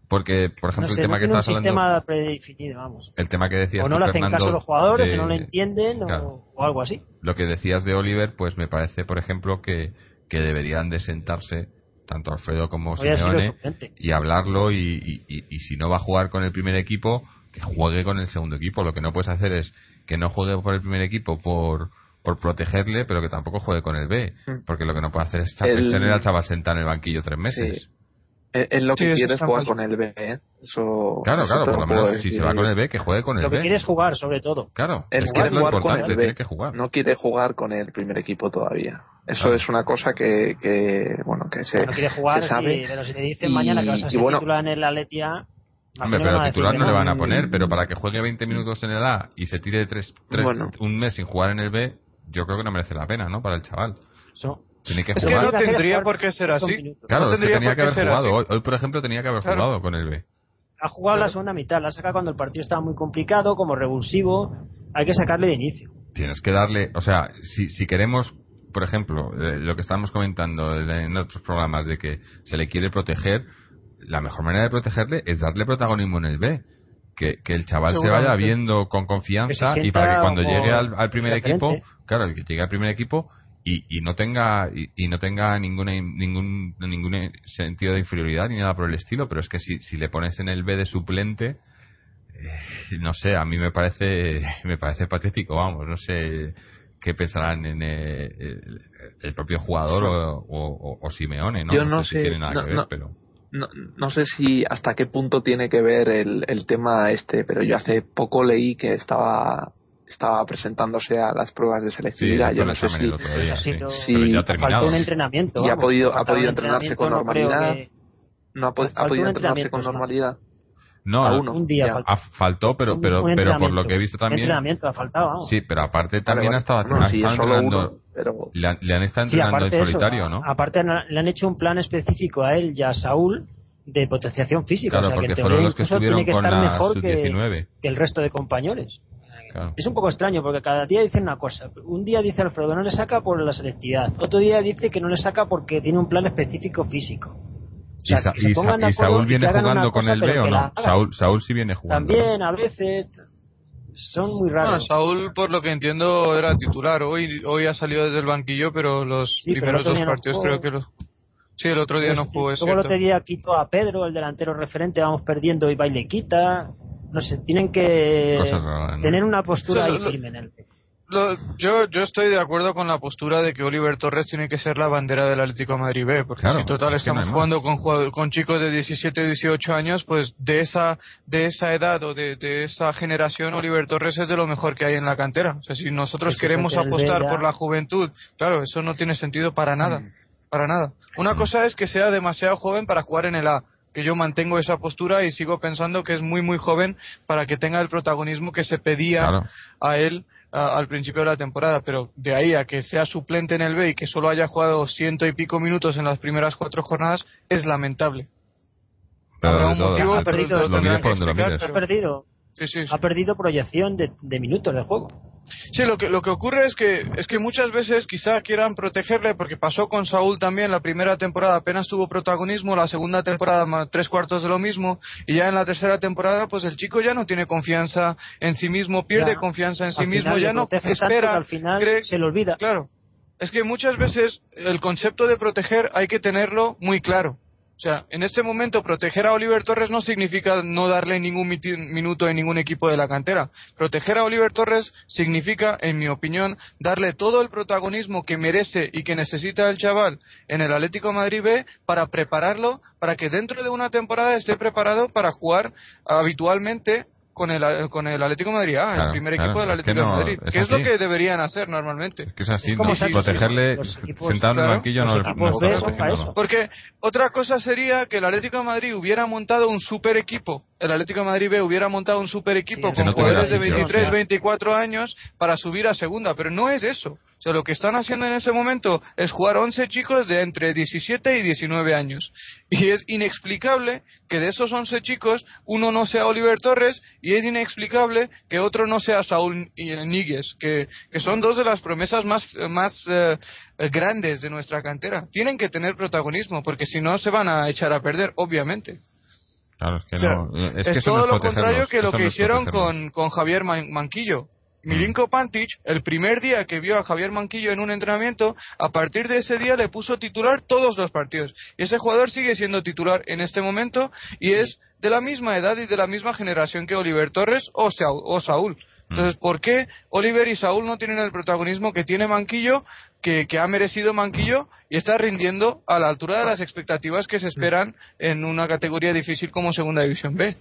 Porque, por ejemplo, no sé, el tema no que estabas hablando. sistema predefinido, vamos. El tema que decías O no le hacen Fernando, caso a los jugadores, de- o no lo entienden, o- Claro. o, algo así. lo que decías de Oliver, pues me parece, por ejemplo, que, que deberían de sentarse tanto Alfredo como Hoy Simeone y hablarlo y, y- y- y si no va a jugar con el primer equipo, que juegue con el segundo equipo. Lo que no puedes hacer es que no juegue por el primer equipo por, por protegerle, pero que tampoco juegue con el B. Mm. Porque lo que no puede hacer es, El- es tener al chaval sentado en el banquillo tres meses. Sí. Él, él lo Sí, que eso quiere es está jugar con el B, ¿eh? Eso, Claro, eso claro, por lo menos si se va con el B, que juegue con el Lo que B. quiere es jugar, sobre todo. Claro, Él es que es lo jugar con importante, el B. tiene que jugar. No quiere jugar con el primer equipo todavía. Eso Claro. es una cosa que, que bueno, que se, No quiere jugar, se sabe. pero si le dicen Y- mañana que vas a ser bueno- titular en el Atletia... Hombre, pero titular que no le van a poner, pero para que juegue 20 minutos en el A y se tire tres, tres- Bueno. un mes sin jugar en el B, yo creo que no merece la pena, ¿no? Para el chaval. Eso. Tiene que Es que jugar. no que tendría por qué ser así. Claro, no es que tendría tenía por que haber ser jugado. Hoy, hoy, por ejemplo, tenía que haber Claro. jugado con el B. Ha jugado la segunda mitad, la saca cuando el partido estaba muy complicado, como revulsivo. Hay que sacarle de inicio. Tienes que darle, o sea, si, si queremos, por ejemplo, eh, lo que estábamos comentando en otros programas de que se le quiere proteger, la mejor manera de protegerle es darle protagonismo en el B. Que, que el chaval se vaya viendo con confianza y para que cuando llegue al, al primer equipo, claro, que llegue al primer equipo y, y no tenga y, y no tenga ninguna ningún ningún sentido de inferioridad ni nada por el estilo, pero es que si, si le pones en el B de suplente eh, no sé, a mí me parece [LAUGHS] me parece patético, vamos, no sé qué pensarán en eh, el, el propio jugador o, o, Simeone, ¿no? Yo no sé, tiene nada no- que ver, no. pero No, no sé si hasta qué punto tiene que ver el, el tema este, pero yo hace poco leí que estaba estaba presentándose a las pruebas de sí, selectividad. hizo yo no sé si ha sí. pero ya Sí. Faltó un entrenamiento. Y ha vamos. podido- ha podido entrenarse con entrenamiento, no normalidad. que- no ha, pod- ha podido entrenarse con normalidad. No, a no, uno. Un día faltó. ha- faltó, pero pero un pero por lo que he visto Un también entrenamiento ha faltado, vamos. Sí, pero aparte Vale, también vale. ha estado, Bueno, ha sí, estado entrenando uno, pero le han, le han estado Sí, entrenando aparte en eso, solitario, a- ¿no? aparte han- le han hecho un plan específico a él y a Saúl de potenciación física. Claro, o sea, que porque en teoría fueron los que estuvieron tiene que con estar la mejor que, sub-19. que el resto de compañeros. Claro. Es un poco extraño porque cada día dicen una cosa. Un día dice Alfredo no le saca por la selectividad. Otro día dice que no le saca porque tiene un plan específico físico. O sea, ¿Y, Sa- que y Sa- y Saúl y viene una jugando con el pero B o no? Saúl, Saúl sí viene jugando. También a veces son muy Bueno, raros. Saúl, por lo que entiendo, era titular. Hoy hoy ha salido desde el banquillo, pero los Sí, pero primeros otro dos no partidos jugó. creo que los... Sí, el otro día no Pues, jugó, es Luego el otro día quitó a Pedro, el delantero referente, vamos perdiendo y va y le quita. No sé, tienen que Cosas raras, ¿no? tener una postura O sea, ahí lo- firme en el Lo- yo, yo estoy de acuerdo con la postura de que Oliver Torres tiene que ser la bandera del Atlético de Madrid B, porque Claro, si total es que no estamos jugando con, con chicos de 17 18 años, pues de esa de esa edad o de, de esa generación, Oliver Torres es de lo mejor que hay en la cantera. O sea, si nosotros Sí, queremos apostar por la juventud, claro, eso no tiene sentido para nada, Mm. para nada. Una cosa es que sea demasiado joven para jugar en el A, que yo mantengo esa postura y sigo pensando que es muy muy joven para que tenga el protagonismo que se pedía Claro. a él a- al principio de la temporada, pero de ahí a que sea suplente en el B y que solo haya jugado ciento y pico minutos en las primeras cuatro jornadas es lamentable. Pero Habrá un todo, motivo, al- pero lo lo lo explicar, perdido, Sí, sí, sí. ha perdido proyección de, de minutos de juego. Sí, lo que, lo que ocurre es que, es que muchas veces quizá quieran protegerle, porque pasó con Saúl también, la primera temporada apenas tuvo protagonismo, la segunda temporada ma- tres cuartos de lo mismo, y ya en la tercera temporada pues el chico ya no tiene confianza en sí mismo, pierde Ya. confianza en sí mismo, ya no espera, al final cree- se le olvida. Claro. Es que muchas veces el concepto de proteger hay que tenerlo muy claro. O sea, en este momento proteger a Oliver Torres no significa no darle ningún minuto en ningún equipo de la cantera. Proteger a Oliver Torres significa, en mi opinión, darle todo el protagonismo que merece y que necesita el chaval en el Atlético de Madrid B para prepararlo, para que dentro de una temporada esté preparado para jugar habitualmente con el, con el Atlético de Madrid A, Claro, el primer claro, equipo del es que Atlético no, de Madrid. es que es lo que deberían hacer normalmente. Es que es así, Es como no, se hace- protegerle equipos, sentado en el claro, banquillo no, no. Porque otra cosa sería que el Atlético de Madrid hubiera montado un super equipo. El Atlético de Madrid B hubiera montado un super equipo Sí, con jugadores de afición, 23, sí. 24 años para subir a segunda. Pero no es eso. O sea, lo que están haciendo en ese momento es jugar 11 chicos de entre 17 y 19 años. Y es inexplicable que de esos 11 chicos uno no sea Oliver Torres y es inexplicable que otro no sea Saúl Níguez, que, que son dos de las promesas más, más eh, grandes de nuestra cantera. Tienen que tener protagonismo porque si no se van a echar a perder, obviamente. Claro, es que, O sea, no, es, es que eso todo no lo contrario que lo que hicieron con, con Javier Man- Manquillo. Mm. Milinko Pantic, el primer día que vio a Javier Manquillo en un entrenamiento, a partir de ese día le puso titular todos los partidos. Y ese jugador sigue siendo titular en este momento y es de la misma edad y de la misma generación que Oliver Torres o, Saúl- o Saúl. Entonces, ¿por qué Oliver y Saúl no tienen el protagonismo que tiene Manquillo, que, que ha merecido Manquillo y está rindiendo a la altura de las expectativas que se esperan en una categoría difícil como Segunda División B?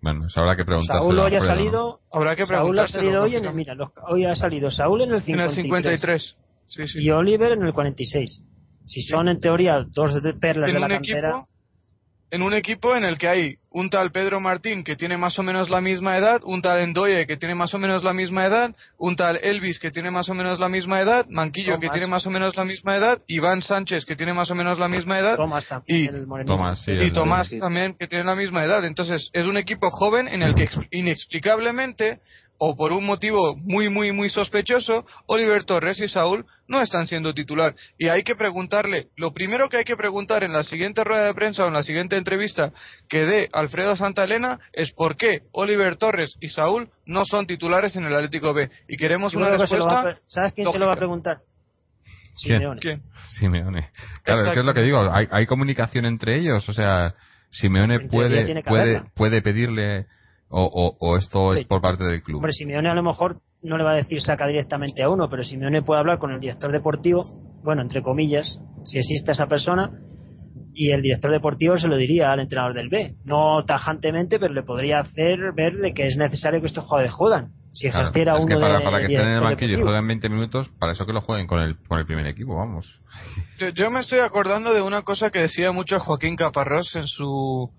Bueno, eso habrá que preguntárselo Saúl hoy ha Alfredo, ¿no? salido. Habrá que Saúl ha salido hoy en el, mira, los- hoy ha salido Saúl en el En 53, el 53. Sí, sí. y Oliver en el 46. Si son en teoría dos de perlas en de la cantera, equipo en un equipo en el que hay un tal Pedro Martín que tiene más o menos la misma edad, un tal Endoye que tiene más o menos la misma edad, un tal Elvis que tiene más o menos la misma edad, Manquillo que tiene más o menos la misma edad, Iván Sánchez que tiene más o menos la misma edad Tomás también, y el. Tomás, sí, y el- Tomás también que tiene la misma edad. Entonces es un equipo joven en el que ex- inexplicablemente o por un motivo muy muy muy sospechoso, Oliver Torres y Saúl no están siendo titular. Y hay que preguntarle, lo primero que hay que preguntar en la siguiente rueda de prensa o en la siguiente entrevista que dé Alfredo Santa Elena es por qué Oliver Torres y Saúl no son titulares en el Atlético B. Y queremos Yo una que respuesta. ¿Sabes quién se lo va a preguntar? ¿Quién? Simeone. ¿Quién? Simeone. Claro, es que es lo que digo, hay, hay comunicación entre ellos, o sea, Simeone puede, puede pedirle, o, o, o esto es por parte del club. Hombre, Simeone a lo mejor no le va a decir saca directamente a uno, pero Simeone puede hablar con el director deportivo, bueno, entre comillas, si existe esa persona, y el director deportivo se lo diría al entrenador del B. No tajantemente, pero le podría hacer ver de que es necesario que estos jugadores juegan. Si Claro, ejerciera es uno que para, de para que estén en el banquillo y jueguen 20 minutos, para eso que lo jueguen con el, con el primer equipo, vamos. Yo, yo me estoy acordando de una cosa que decía mucho Joaquín Caparrós en su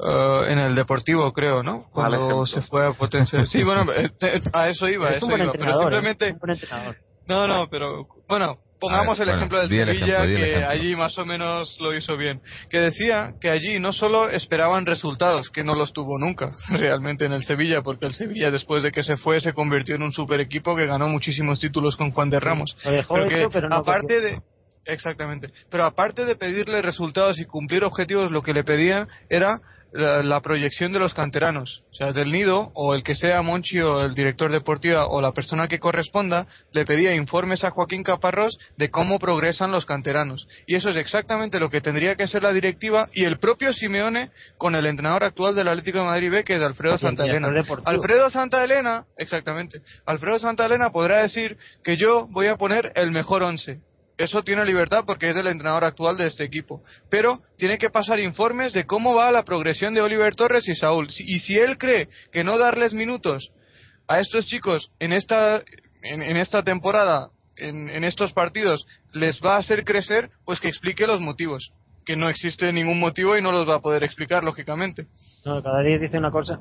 eh, en el Deportivo, creo, ¿no? Cuando se fue a Potencia. Sí, bueno, eh, te- a eso iba, a es eso iba. Pero. ¿eh? simplemente, un buen entrenador. no, no, pero bueno, pongamos ver, el bueno, ejemplo del Sevilla, ejemplo, que allí más o menos lo hizo bien. Que decía que allí no solo esperaban resultados, que no los tuvo nunca [LAUGHS] realmente en el Sevilla, porque el Sevilla después de que se fue se convirtió en un super equipo que ganó muchísimos títulos con Juan de Ramos. Dejó Pero hecho, que pero no aparte de exactamente pero aparte de pedirle resultados y cumplir objetivos lo que le pedían era la, la proyección de los canteranos o sea del nido o el que sea Monchi o el director deportivo o la persona que corresponda le pedía informes a Joaquín Caparrós de cómo progresan los canteranos y eso es exactamente lo que tendría que hacer la directiva y el propio Simeone con el entrenador actual del Atlético de Madrid B que es Alfredo Santa Elena. Alfredo Santa Elena, exactamente. Alfredo Santa Elena podrá decir que yo voy a poner el mejor once. Eso tiene libertad porque es el entrenador actual de este equipo. Pero tiene que pasar informes de cómo va la progresión de Oliver Torres y Saúl. Y si él cree que no darles minutos a estos chicos en esta, en, en esta temporada, en, en estos partidos, les va a hacer crecer, pues que explique los motivos. Que no existe ningún motivo y no los va a poder explicar, lógicamente. No, cada día dice una cosa.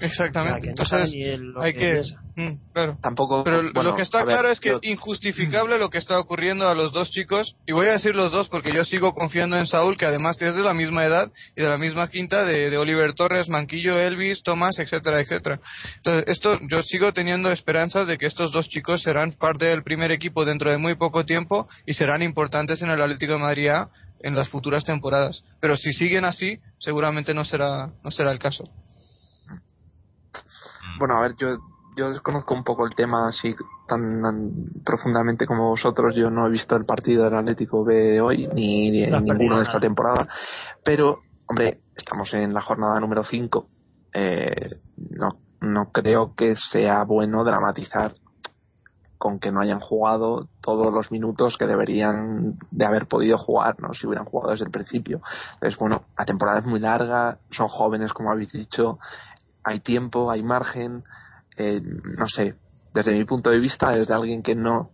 Exactamente. O sea, que no Entonces, hay que. Mm, claro. Tampoco. Pero bueno, lo que está ver, claro es que yo- es injustificable lo que está ocurriendo a los dos chicos. Y voy a decir los dos porque yo sigo confiando en Saúl, que además es de la misma edad y de la misma quinta de, de Oliver Torres, Manquillo, Elvis, Tomás, etcétera, etcétera. Entonces, esto, yo sigo teniendo esperanzas de que estos dos chicos serán parte del primer equipo dentro de muy poco tiempo y serán importantes en el Atlético de Madrid A en las futuras temporadas. Pero si siguen así, seguramente no será, no será el caso. Bueno, a ver, yo, yo desconozco un poco el tema así tan, tan profundamente como vosotros. Yo no he visto el partido del Atlético B de hoy, ni, ni No ninguno de esta temporada. Pero, hombre, estamos en la jornada número 5. Eh, no, no creo que sea bueno dramatizar con que no hayan jugado todos los minutos que deberían de haber podido jugar, ¿no? Si hubieran jugado desde el principio. Entonces, bueno, la temporada es muy larga, son jóvenes, como habéis dicho, hay tiempo, hay margen, eh, no sé, desde mi punto de vista, desde alguien que no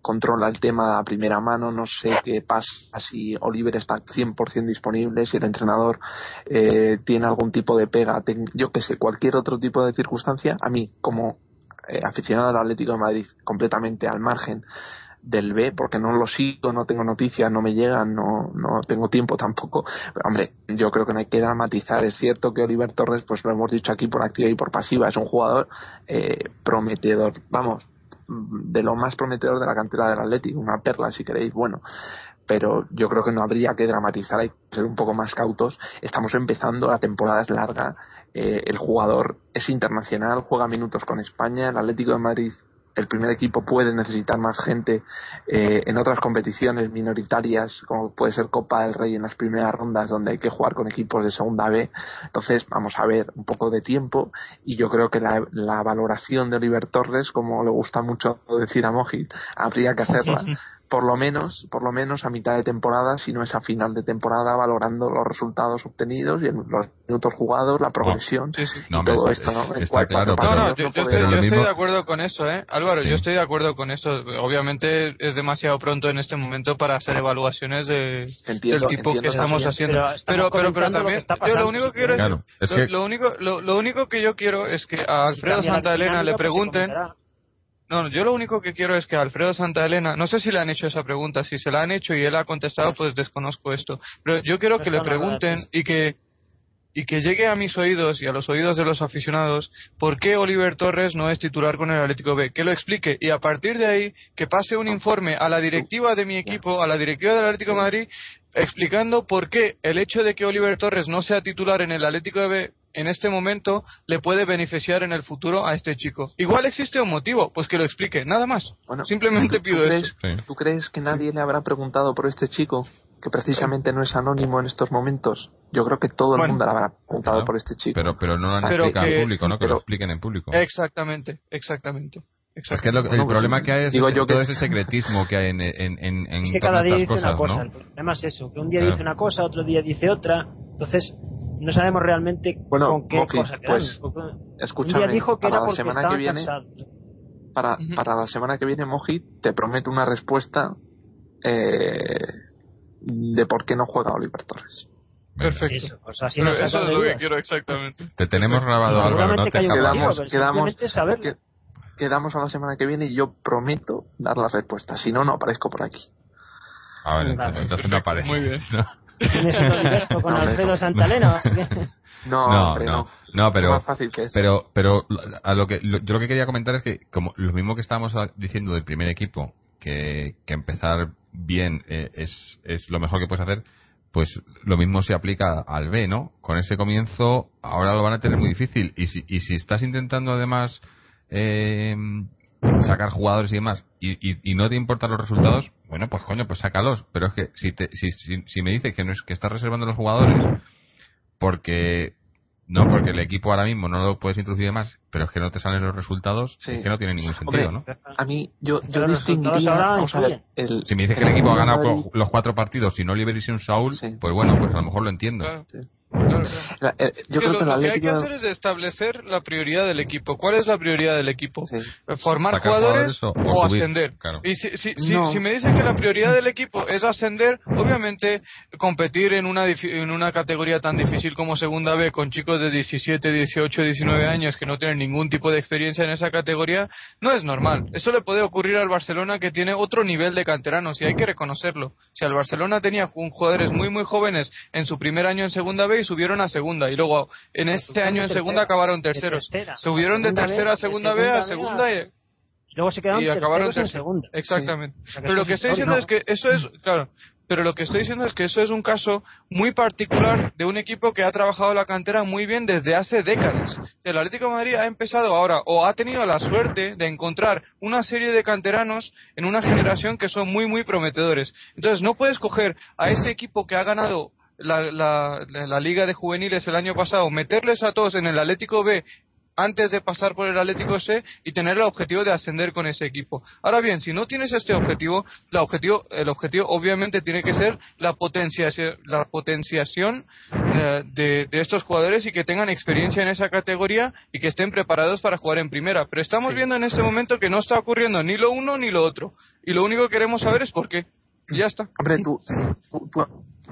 controla el tema a primera mano, no sé qué pasa si Oliver está 100% disponible, si el entrenador eh, tiene algún tipo de pega, yo que sé, cualquier otro tipo de circunstancia, a mí como eh, aficionado al Atlético de Madrid, completamente al margen del B, porque no lo sigo, no tengo noticias, no me llegan, no, no tengo tiempo tampoco. Pero, hombre, yo creo que no hay que dramatizar. Es cierto que Oliver Torres, pues lo hemos dicho aquí por activa y por pasiva, es un jugador eh, prometedor, vamos, de lo más prometedor de la cantera del Atlético, una perla si queréis, bueno. pero yo creo que no habría que dramatizar, hay que ser un poco más cautos. Estamos empezando, la temporada es larga, eh, el jugador es internacional, juega minutos con España, el Atlético de Madrid el primer equipo puede necesitar más gente eh, en otras competiciones minoritarias, como puede ser Copa del Rey en las primeras rondas, donde hay que jugar con equipos de segunda B. Entonces, vamos a ver un poco de tiempo y yo creo que la, la valoración de Oliver Torres, como le gusta mucho decir a Mojit, habría que hacerla [LAUGHS] por lo menos, por lo menos a mitad de temporada, si no es a final de temporada, valorando los resultados obtenidos y los minutos jugados, la progresión y todo esto, ¿no? Está claro, no, no, yo, estoy, de acuerdo con eso, ¿eh? Álvaro, yo estoy de acuerdo con eso. Obviamente es demasiado pronto en este momento para hacer evaluaciones de, del tipo que estamos haciendo. Pero, pero, pero, también, yo lo único que quiero es, lo, único, lo, lo, único que yo quiero es que a Alfredo Santa Elena le pregunten no, yo lo único que quiero es que Alfredo Santa Elena, no sé si le han hecho esa pregunta, si se la han hecho y él ha contestado, pues desconozco esto. Pero yo quiero que le pregunten y que y que llegue a mis oídos y a los oídos de los aficionados por qué Oliver Torres no es titular con el Atlético B, que lo explique y a partir de ahí que pase un informe a la directiva de mi equipo, a la directiva del Atlético de Madrid, explicando por qué el hecho de que Oliver Torres no sea titular en el Atlético B en este momento le puede beneficiar en el futuro a este chico. Igual existe un motivo, pues que lo explique, nada más. Simplemente pido eso. ¿Tú crees que nadie le habrá preguntado por este chico? Que precisamente no es anónimo en estos momentos. Yo creo que todo el mundo le habrá preguntado por este chico. Pero, pero no lo han explicado en público, ¿no? Que lo expliquen en público. Exactamente, exactamente. Es que el pues, problema que hay es, todo ese secretismo que hay en, en, en, en es que cada día dice una cosa. El problema es eso, que un día dice una cosa, otro día dice otra. Entonces, no sabemos realmente con qué cosa pues, escúchame, dijo que para era la semana que viene, Para, para la semana que viene, Moji, te prometo una respuesta eh, de por qué no juega Oliver Torres. Perfecto. Eso, pues es lo que quiero exactamente. Te tenemos grabado, Álvaro, no te quedamos, quedamos, quedamos a la semana que viene y yo prometo dar la respuesta. Si no, no aparezco por aquí. A ver, entonces no aparece. Muy bien. [LAUGHS] ¿Tienes [LAUGHS] un con Alfredo Santalena? No, [LAUGHS] no, no, pero, pero, pero a lo que yo lo que quería comentar es que como lo mismo que estábamos diciendo del primer equipo, que, que empezar bien eh, es, es lo mejor que puedes hacer, pues lo mismo se aplica al B, ¿no? Con ese comienzo ahora lo van a tener muy difícil. Y si, y si estás intentando además eh, sacar jugadores y demás y, y, no te importan los resultados, bueno, pues coño, pues sácalos. Pero es que si, te, si, si, me dices que no es que estás reservando los jugadores porque no porque el equipo ahora mismo no lo puedes introducir más, pero es que no te salen los resultados, es que no tiene ningún sentido, ¿no? A mí yo yo distinguiría, si me dices que el equipo ha ganado los cuatro partidos y no un Saúl, pues bueno, pues a lo mejor lo entiendo. Eh, yo creo que, lo que hay que hacer es establecer la prioridad del equipo. ¿Cuál es la prioridad del equipo? ¿Formar jugadores, o, ascender? Y si, si, si, me dicen que la prioridad del equipo es ascender, obviamente competir en una, en una categoría tan difícil como Segunda B con chicos de 17, 18, 19 años que no tienen ningún tipo de experiencia en esa categoría, no es normal. Eso le puede ocurrir al Barcelona que tiene otro nivel de canteranos y hay que reconocerlo. Si al Barcelona tenía jugadores muy, muy jóvenes en su primer año en Segunda B subieron a segunda y luego en este año en segunda acabaron terceros. Subieron de tercera a segunda B a segunda y luego se quedaron y acabaron en segunda. Exactamente. Pero lo que estoy diciendo es que eso es, claro, pero lo que estoy diciendo es que eso es un caso muy particular de un equipo que ha trabajado la cantera muy bien desde hace décadas. El Atlético de Madrid ha empezado ahora o ha tenido la suerte de encontrar una serie de canteranos en una generación que son muy muy prometedores. Entonces no puedes coger a ese equipo que ha ganado la, la, la, liga de juveniles el año pasado, meterles a todos en el Atlético B antes de pasar por el Atlético C y tener el objetivo de ascender con ese equipo. Ahora bien, si no tienes este objetivo, la objetivo el objetivo obviamente tiene que ser la potenciación, la potenciación eh, de, de, estos jugadores y que tengan experiencia en esa categoría y que estén preparados para jugar en primera. Pero estamos viendo en este momento que no está ocurriendo ni lo uno ni lo otro. Y lo único que queremos saber es por qué. Y ya está. Hombre, tú,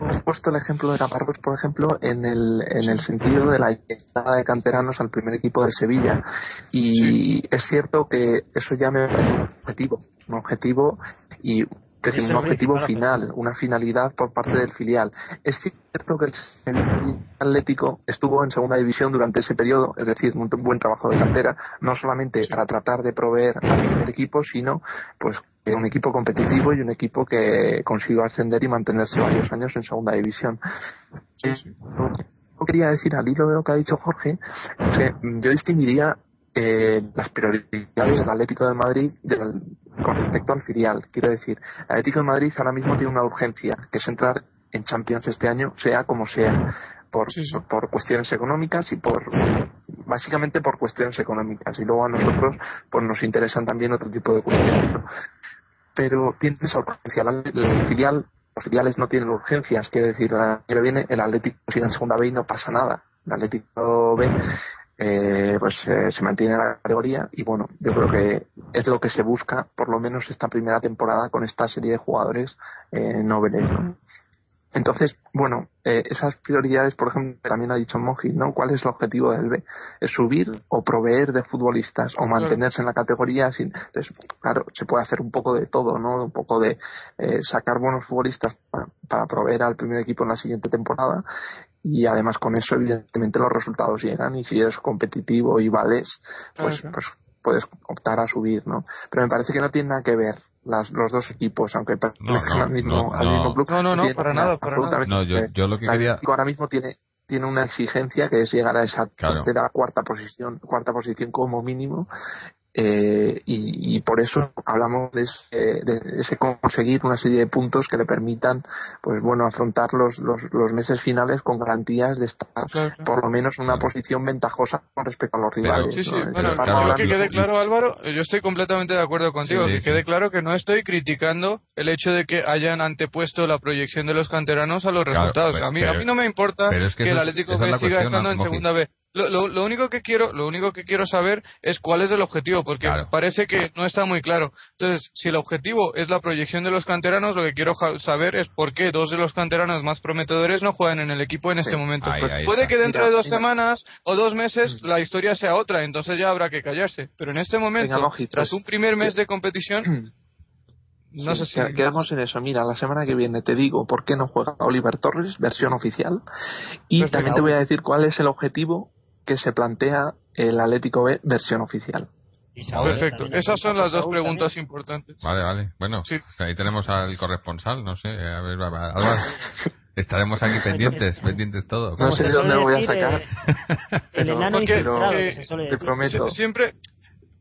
hemos puesto el ejemplo de Navarros, por ejemplo, en el, en el sentido de la llegada de canteranos al primer equipo de Sevilla. Y es cierto que eso ya me parece un objetivo, un objetivo y es decir, un objetivo final, una finalidad por parte del filial. Es cierto que el Atlético estuvo en segunda división durante ese periodo, es decir, un buen trabajo de cantera, no solamente para tratar de proveer al equipo, sino pues un equipo competitivo y un equipo que consiguió ascender y mantenerse varios años en segunda división. Yo quería decir al hilo de lo que ha dicho Jorge, que yo distinguiría eh, las prioridades del Atlético de Madrid con respecto al filial. Quiero decir, el Atlético de Madrid ahora mismo tiene una urgencia, que es entrar en Champions este año, sea como sea, por, por cuestiones económicas y por básicamente por cuestiones económicas. Y luego a nosotros pues nos interesan también otro tipo de cuestiones. Pero tiene esa urgencia. El filial los filiales no tienen urgencias, quiere decir, el año que viene el Atlético sigue en segunda B y no pasa nada. El Atlético B eh, pues eh, se mantiene en la categoría y bueno, yo creo que es lo que se busca por lo menos esta primera temporada con esta serie de jugadores eh, ¿no? Entonces, bueno, eh, esas prioridades, por ejemplo, también ha dicho Moji, ¿no? ¿Cuál es el objetivo del B? ¿Es subir o proveer de futbolistas o mantenerse en la categoría? Sin... Entonces, claro, se puede hacer un poco de todo, ¿no? Un poco de sacar buenos futbolistas para, para, proveer al primer equipo en la siguiente temporada y además con eso evidentemente los resultados llegan y si eres competitivo y vales pues, pues puedes optar a subir no pero me parece que no tiene nada que ver las, los dos equipos aunque no, no, al, mismo, al mismo club no no no para nada para nada. no yo, yo lo que quería ahora mismo tiene tiene una exigencia que es llegar a esa tercera cuarta posición cuarta posición como mínimo eh, y, y, por eso hablamos de ese, de ese, conseguir una serie de puntos que le permitan pues bueno afrontar los, los, los meses finales con garantías de estar por lo menos en una posición ventajosa con respecto a los rivales sí, sí. Bueno, que quede claro Álvaro yo estoy completamente de acuerdo contigo que quede claro que no estoy criticando el hecho de que hayan antepuesto la proyección de los canteranos a los resultados. a mí a mí no me importa que, el Atlético B siga estando en segunda B lo, lo, lo, único que quiero, lo único que quiero saber es cuál es el objetivo, porque parece que no está muy claro. Entonces, si el objetivo es la proyección de los canteranos, lo que quiero saber es por qué dos de los canteranos más prometedores no juegan en el equipo en este momento. Puede que dentro de dos semanas o dos meses mm. la historia sea otra, entonces ya habrá que callarse. Pero en este momento, tras un primer mes de competición, [CLEARS THROAT] No sé si quedamos en eso. Mira, la semana que viene te digo por qué no juega Oliver Torres, versión oficial. Y también te voy a decir cuál es el objetivo que se plantea el Atlético B versión oficial. Perfecto, esas son las dos preguntas importantes. Vale, vale. Bueno, ahí tenemos al corresponsal, no sé. A ver, Álvaro, [LAUGHS] estaremos aquí pendientes, pendientes todo. No sé de dónde voy a sacar. El enano te prometo. Siempre,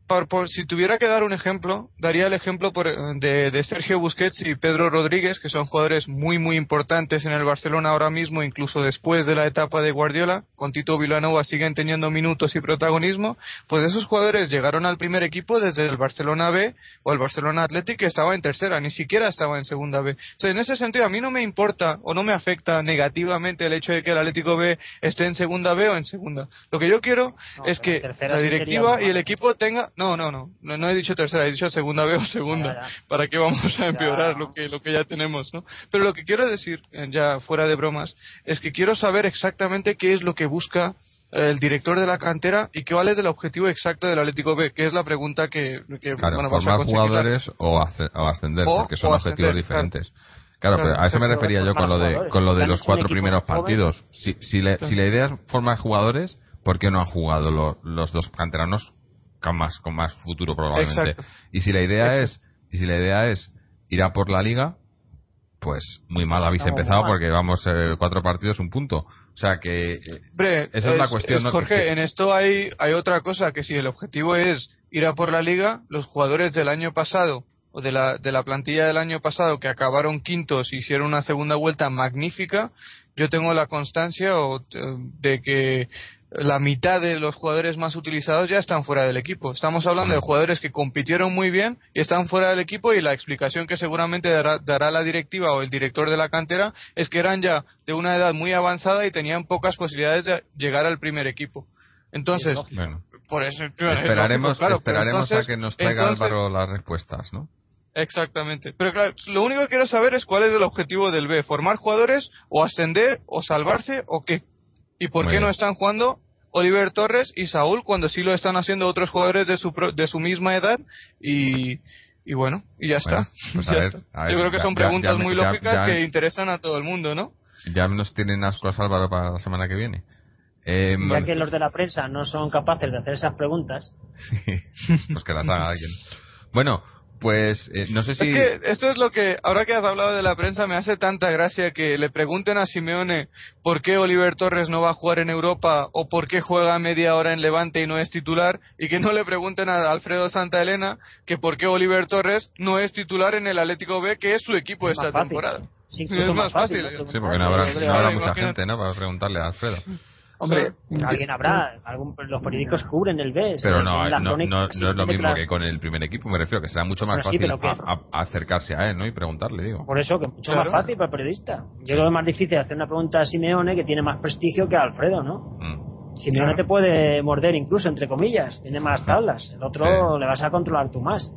por, si tuviera que dar un ejemplo, daría el ejemplo de, Sergio Busquets y Pedro Rodríguez, que son jugadores muy, muy importantes en el Barcelona ahora mismo, incluso después de la etapa de Guardiola. Con Tito Vilanova siguen teniendo minutos y protagonismo. Pues esos jugadores llegaron al primer equipo desde el Barcelona B o el Barcelona Athletic, que estaba en tercera, ni siquiera estaba en segunda B. O sea, en ese sentido, a mí no me importa o no me afecta negativamente el hecho de que el Atlético B esté en segunda B o en segunda. Lo que yo quiero es que la directiva y el equipo tengan no, no, no, no, he dicho tercera, he dicho segunda B o segunda. ¿Para qué vamos a empeorar lo que lo que ya tenemos, no? Pero lo que quiero decir, eh, ya fuera de bromas, es que quiero saber exactamente qué es lo que busca el director de la cantera y cuál es el objetivo exacto del Atlético B, que es la pregunta que, que claro, bueno, formar jugadores o, ascender, porque son objetivos diferentes. Claro, pero a eso me refería yo con lo de con lo de los cuatro primeros partidos. Si, si, si la idea es formar jugadores, ¿por qué no han jugado los dos canteranos con más, con más futuro probablemente. Y si la idea es, y si la idea es ir a por la liga, pues muy mal habéis empezado porque vamos eh, cuatro partidos un punto. O sea que esa es, la cuestión. Jorge, en esto hay, hay otra cosa que si el objetivo es ir a por la liga, los jugadores del año pasado o de la, de la plantilla del año pasado que acabaron quintos y hicieron una segunda vuelta magnífica, yo tengo la constancia de que la mitad de los jugadores más utilizados ya están fuera del equipo. Estamos hablando de jugadores que compitieron muy bien y están fuera del equipo y la explicación que seguramente dará, la directiva o el director de la cantera es que eran ya de una edad muy avanzada y tenían pocas posibilidades de llegar al primer equipo. Entonces, por eso, esperaremos, esperaremos a que nos traiga Álvaro las respuestas, ¿no? Exactamente. Pero claro, lo único que quiero saber es cuál es el objetivo del B, formar jugadores o ascender o salvarse o qué. ¿Y por qué no están jugando Oliver Torres y Saúl cuando sí lo están haciendo otros jugadores de su, de su misma edad y, y bueno, y ya Bueno, está. pues Ya a ver, está. a ver, Yo creo que ya- son preguntas ya muy lógicas ya- que interesan a todo el mundo, ¿no? Ya nos tienen ascuas Álvaro para la semana que viene. Eh, Ya que los de la prensa no son capaces de hacer esas preguntas, [LAUGHS] Sí, pues que las haga alguien. Bueno, pues eh, no sé si... Es que eso es lo que, ahora que has hablado de la prensa, me hace tanta gracia que le pregunten a Simeone por qué Oliver Torres no va a jugar en Europa o por qué juega media hora en Levante y no es titular y que no le pregunten a Alfredo Santa Elena que por qué Oliver Torres no es titular en el Atlético B, que es su equipo Es esta temporada. cinco Es más fácil. Sí, porque no habrá, no mucha gente, ¿no? Para preguntarle a Alfredo. [LAUGHS] Hombre, Alguien habrá, algún, los periódicos cubren el B. Pero no, las no, no, es lo mismo claro. que con el primer equipo, me refiero, que será mucho más sí, fácil a- a- acercarse a él, ¿no? Y preguntarle, digo. Por eso, que es mucho Claro. más fácil para el periodista. Yo creo que es más difícil hacer una pregunta a Simeone que tiene más prestigio que a Alfredo, ¿no? Mm. Simeone te puede morder incluso, entre comillas, tiene más tablas. El otro Sí. le vas a controlar tú más.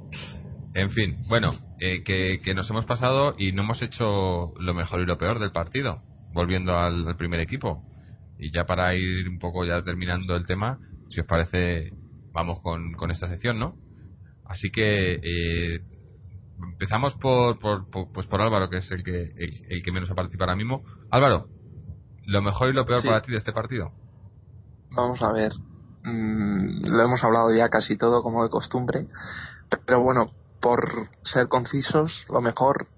En fin, bueno, eh, que, que nos hemos pasado y no hemos hecho lo mejor y lo peor del partido, volviendo al, al primer equipo. Y ya para ir un poco ya terminando el tema, si os parece, vamos con, con esta sección, ¿no? Así que eh, empezamos por, por, por- pues por Álvaro, que es el que, el, el que menos ha participado ahora mismo. Álvaro, lo mejor y lo peor Sí. para ti de este partido. Vamos a ver. Mm, lo hemos hablado ya casi todo como de costumbre. Pero bueno, por ser concisos, lo mejor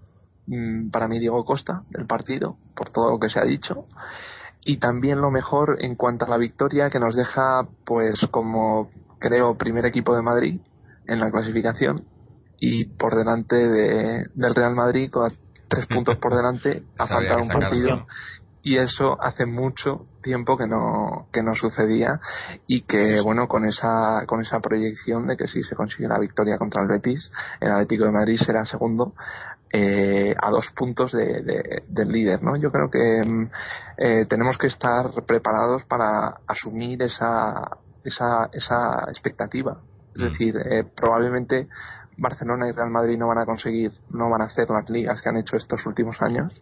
mm, para mí Diego Costa del partido, por todo lo que se ha dicho. Y también lo mejor en cuanto a la victoria que nos deja, pues como creo, primer equipo de Madrid en la clasificación y por delante de, del Real Madrid con tres puntos por delante a Sabía falta que un partido y eso hace mucho tiempo que no que no sucedía y que bueno con esa con esa proyección de que si se consigue la victoria contra el Betis el Atlético de Madrid será segundo eh, a dos puntos de- de- del líder no yo creo que mm, eh, tenemos que estar preparados para asumir esa esa esa expectativa es Mm. decir eh, probablemente Barcelona y Real Madrid no van a conseguir no van a hacer las ligas que han hecho estos últimos años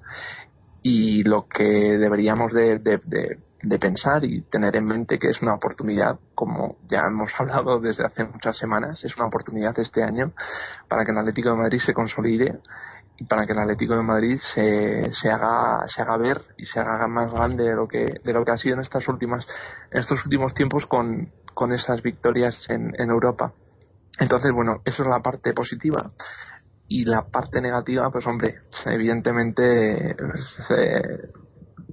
y lo que deberíamos de, de- de- pensar y tener en mente que es una oportunidad, como ya hemos [LAUGHS] hablado desde hace muchas semanas, es una oportunidad este año para que el Atlético de Madrid se consolide y para que el Atlético de Madrid se, se haga se haga ver y se haga más grande de lo que de lo que ha sido en estas últimas en estos últimos tiempos con, con esas victorias en, en Europa. Entonces, bueno, eso es la parte positiva y la parte negativa, pues hombre, evidentemente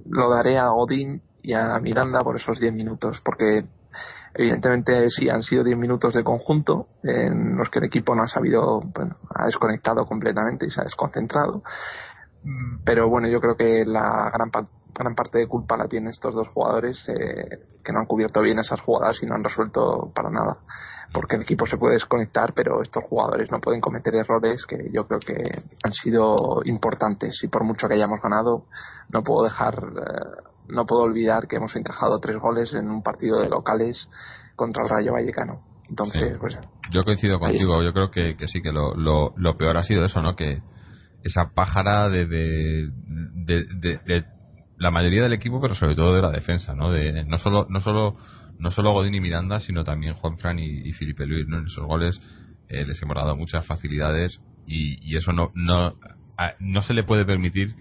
lo daré a Godín y a Miranda por esos 10 minutos, porque evidentemente sí han sido 10 minutos de conjunto en los que el equipo no ha sabido, bueno, ha desconectado completamente y se ha desconcentrado. Mm, Pero bueno, yo creo que la gran, pa- gran parte de culpa la tienen estos dos jugadores eh, que no han cubierto bien esas jugadas y no han resuelto para nada porque el equipo se puede desconectar, pero estos jugadores no pueden cometer errores que yo creo que han sido importantes y por mucho que hayamos ganado, no puedo dejar, eh, no puedo olvidar que hemos encajado tres goles en un partido de locales contra el Rayo Vallecano. Entonces, Sí. pues Yo coincido contigo, yo creo que, que sí, que lo, lo, lo peor ha sido eso, ¿no? Que esa pájara de, de, de, de- de la mayoría del equipo, pero sobre todo de la defensa, ¿no? De, no solo, no solo, no solo Godín y Miranda, sino también Juan Fran y, y Felipe Luis, ¿no? En esos goles eh, les hemos dado muchas facilidades y, y eso no, no, no se le puede permitir,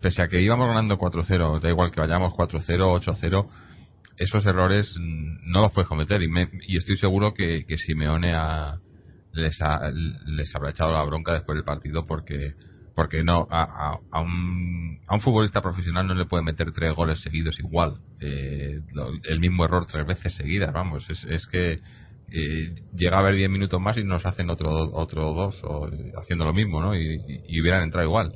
pese a que íbamos ganando 4-0, da igual que vayamos 4-0, 8-0, esos errores no los puedes cometer y, me- y estoy seguro que, que Simeone ha- les, ha- les habrá echado la bronca después del partido porque porque no a, a- un, a un futbolista profesional no le puede meter tres goles seguidos igual. Eh, el mismo error tres veces seguidas vamos es, es que eh, llega a haber 10 minutos más y nos hacen otro otro dos o, eh, haciendo lo mismo no y, y- y hubieran entrado igual.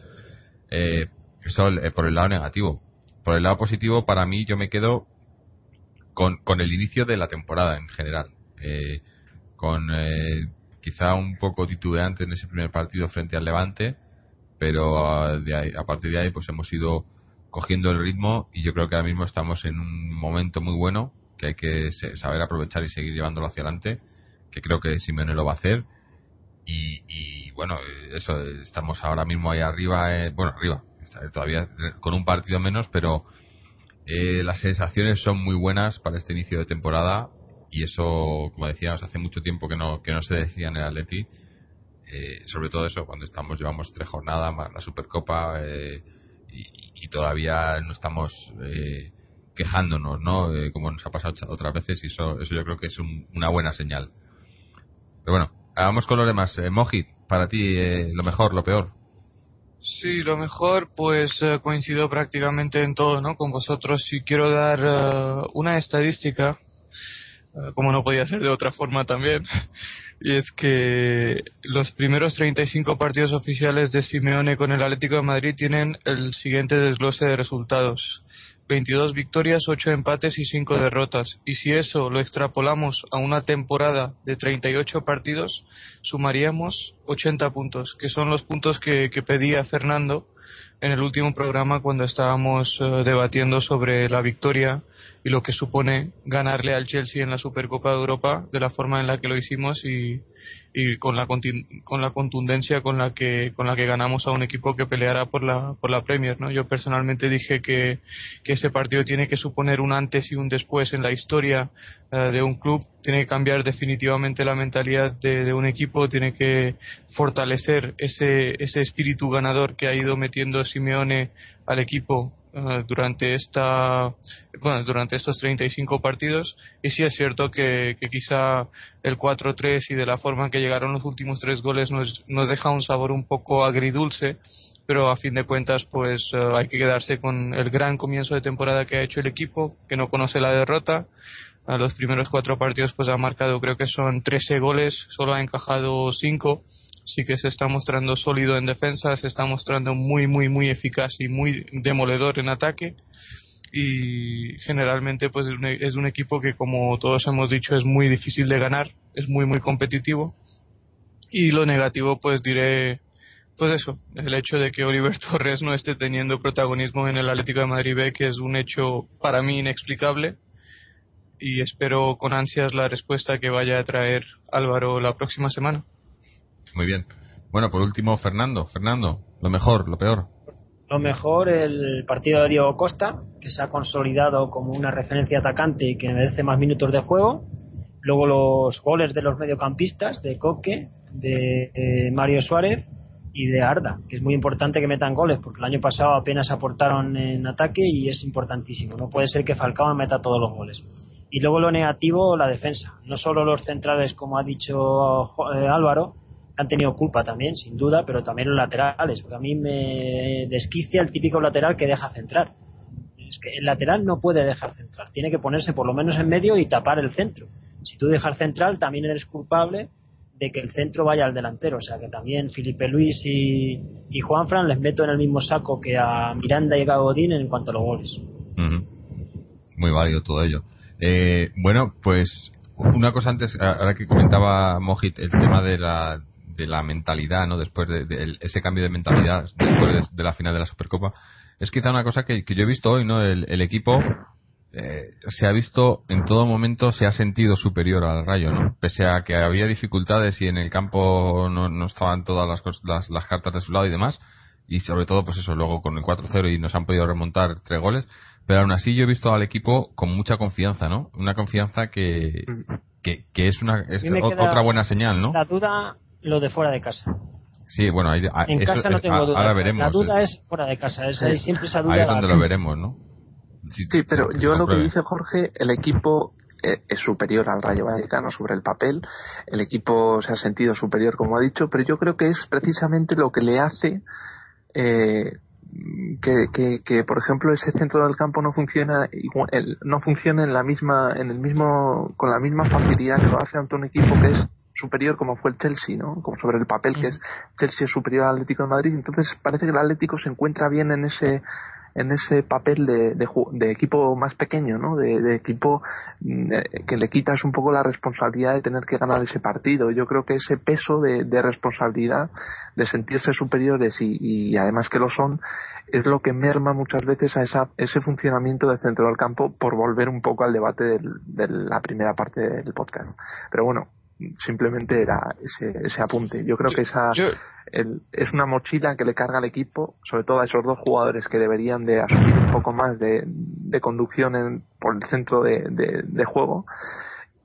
Eh, eso eh, por el lado negativo. Por el lado positivo para mí yo me quedo con, con el inicio de la temporada en general. Con quizá un poco titubeante en ese primer partido frente al Levante, pero ah, de ahí- a partir de ahí pues hemos ido cogiendo el ritmo y yo creo que ahora mismo estamos en un momento muy bueno que hay que saber aprovechar y seguir llevándolo hacia adelante, que creo que Simeone lo va a hacer. Y, y, bueno, eh, eso, eh, estamos ahora mismo ahí arriba, eh, bueno, arriba, está- todavía eh, con un partido menos, pero eh, las sensaciones son muy buenas para este inicio de temporada y eso, como decíamos, hace mucho tiempo que no, que no se decía en el Atleti. Eh, sobre todo eso, cuando estamos llevamos tres jornadas más la Supercopa y, y, todavía no estamos quejándonos, ¿no? como nos ha pasado otras veces y eso, eso yo creo que es una buena señal. Pero bueno, vamos con los demás. Mojit, para ti, lo mejor, lo peor. Sí, lo mejor, pues eh, coincido prácticamente en todo, ¿no? Con vosotros. Y quiero dar eh, una estadística, eh, como no podía ser de otra forma también, [LAUGHS] y es que los primeros 35 partidos oficiales de Simeone con el Atlético de Madrid tienen el siguiente desglose de resultados. 22 victorias, 8 empates y 5 derrotas. Y si eso lo extrapolamos a una temporada de 38 partidos, sumaríamos 80 puntos, que son los puntos que, que pedía Fernando en el último programa cuando estábamos eh, debatiendo sobre la victoria y lo que supone ganarle al Chelsea en la Supercopa de Europa de la forma en la que lo hicimos y, y con la con la contundencia con la que con la que ganamos a un equipo que peleará por la por la Premier no yo personalmente dije que, que ese partido tiene que suponer un antes y un después en la historia eh, de un club. Tiene que cambiar definitivamente la mentalidad de, un equipo tiene que fortalecer ese ese espíritu ganador que ha ido metiendo Simeone al equipo eh, durante esta bueno durante estos 35 partidos. Y sí es cierto que, que quizá el 4-3 y de la forma en que llegaron los últimos tres goles nos, nos deja un sabor un poco agridulce pero a fin de cuentas pues eh, hay que quedarse con el gran comienzo de temporada que ha hecho el equipo que no conoce la derrota. A los primeros cuatro partidos pues ha marcado creo que son 13 goles solo ha encajado 5 sí que se está mostrando sólido en defensa, se está mostrando muy, muy, muy eficaz y muy demoledor en ataque. Y generalmente, pues es un equipo que, como todos hemos dicho, es muy difícil de ganar, es muy, muy competitivo. Y lo negativo, pues diré, pues eso, el hecho de que Oliver [LAUGHS] Torres no esté teniendo protagonismo en el Atlético de Madrid B, que es un hecho para mí inexplicable. Y espero con ansias la respuesta que vaya a traer Álvaro la próxima semana. Muy bien. Bueno, por último, Fernando. Fernando, lo mejor, lo peor. Lo mejor, el partido de Diego Costa, que se ha consolidado como una referencia atacante y que merece más minutos de juego. Luego los goles de los mediocampistas, de Coque, de, Mario Suárez y de Arda, que es muy importante que metan goles, porque el año pasado apenas aportaron en ataque y es importantísimo. No puede ser que Falcao meta todos los goles. Y luego lo negativo, la defensa. No solo los centrales, como ha dicho eh, Álvaro, han tenido culpa también, sin duda, pero también los laterales, porque a mí me desquicia el típico lateral que deja centrar. Es que el lateral no puede dejar centrar, tiene que ponerse por lo menos en medio y tapar el centro. Si tú dejas central, también eres culpable de que el centro vaya al delantero. O sea que también Felipe Luis y, y Juanfran les meto en el mismo saco que a Miranda y Godín en cuanto a los goles. Muy válido todo ello. Eh, bueno, pues una cosa antes, ahora que comentaba Mojit, el tema de la, de la mentalidad, ¿no? Después de, ese cambio de mentalidad después de, la final de la Supercopa, es quizá una cosa que, yo he visto hoy, ¿no? El, equipo eh, se ha visto en todo momento, se ha sentido superior al Rayo, ¿no? Pese a que había dificultades y en el campo no, no estaban todas las, las, las, cartas de su lado y demás, y sobre todo, pues eso, luego con el 4-0 y nos han podido remontar tres goles, pero aún así yo he visto al equipo con mucha confianza, ¿no? Una confianza que, que, es una es otra buena señal, ¿no? La duda lo de fuera de casa. Sí, bueno, ahí, en casa no tengo dudas. Ahora veremos. La duda es fuera de casa, es, ahí siempre esa duda. Ahí es donde lo veremos, ¿no? Sí, pero yo lo que dice Jorge, el equipo eh, es superior al Rayo Vallecano sobre el papel, el equipo se ha sentido superior, como ha dicho, pero yo creo que es precisamente lo que le hace eh, que, que, que, por ejemplo ese centro del campo no funciona no funciona en la misma en el mismo con la misma facilidad que lo hace ante un equipo que es superior como fue el Chelsea, ¿no? Como sobre el papel que es Chelsea es superior al Atlético de Madrid, entonces parece que el Atlético se encuentra bien en ese en ese papel de, de, equipo más pequeño, ¿no? De, equipo mm, eh, que le quitas un poco la responsabilidad de tener que ganar ese partido. Yo creo que ese peso de, responsabilidad, de sentirse superiores y, además que lo son, es lo que merma muchas veces a esa, ese funcionamiento del centro del campo por volver un poco al debate de la primera parte del podcast. Pero bueno, simplemente era ese, ese apunte. Yo creo que esa es una mochila que le carga al equipo, sobre todo a esos dos jugadores que deberían de asumir un poco más de, de conducción en, por el centro de, de, juego.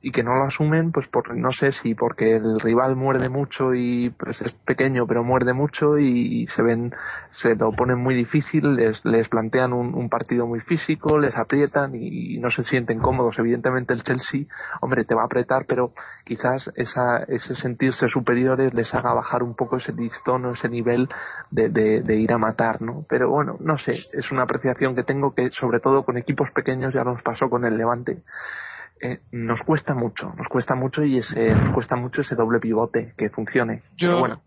Y que no lo asumen pues por no sé si porque el rival muerde mucho y pues es pequeño pero muerde mucho y se ven se lo ponen muy difícil les, les plantean un, partido muy físico les aprietan y, no se sienten cómodos. Evidentemente el Chelsea hombre te va a apretar pero quizás esa, ese sentirse superiores les haga bajar un poco ese listón o ese nivel de, de ir a matar no pero bueno no sé es una apreciación que tengo que sobre todo con equipos pequeños ya nos pasó con el Levante eh, nos cuesta mucho, nos cuesta mucho y ese, nos cuesta mucho ese doble pivote que funcione. Yo, bueno.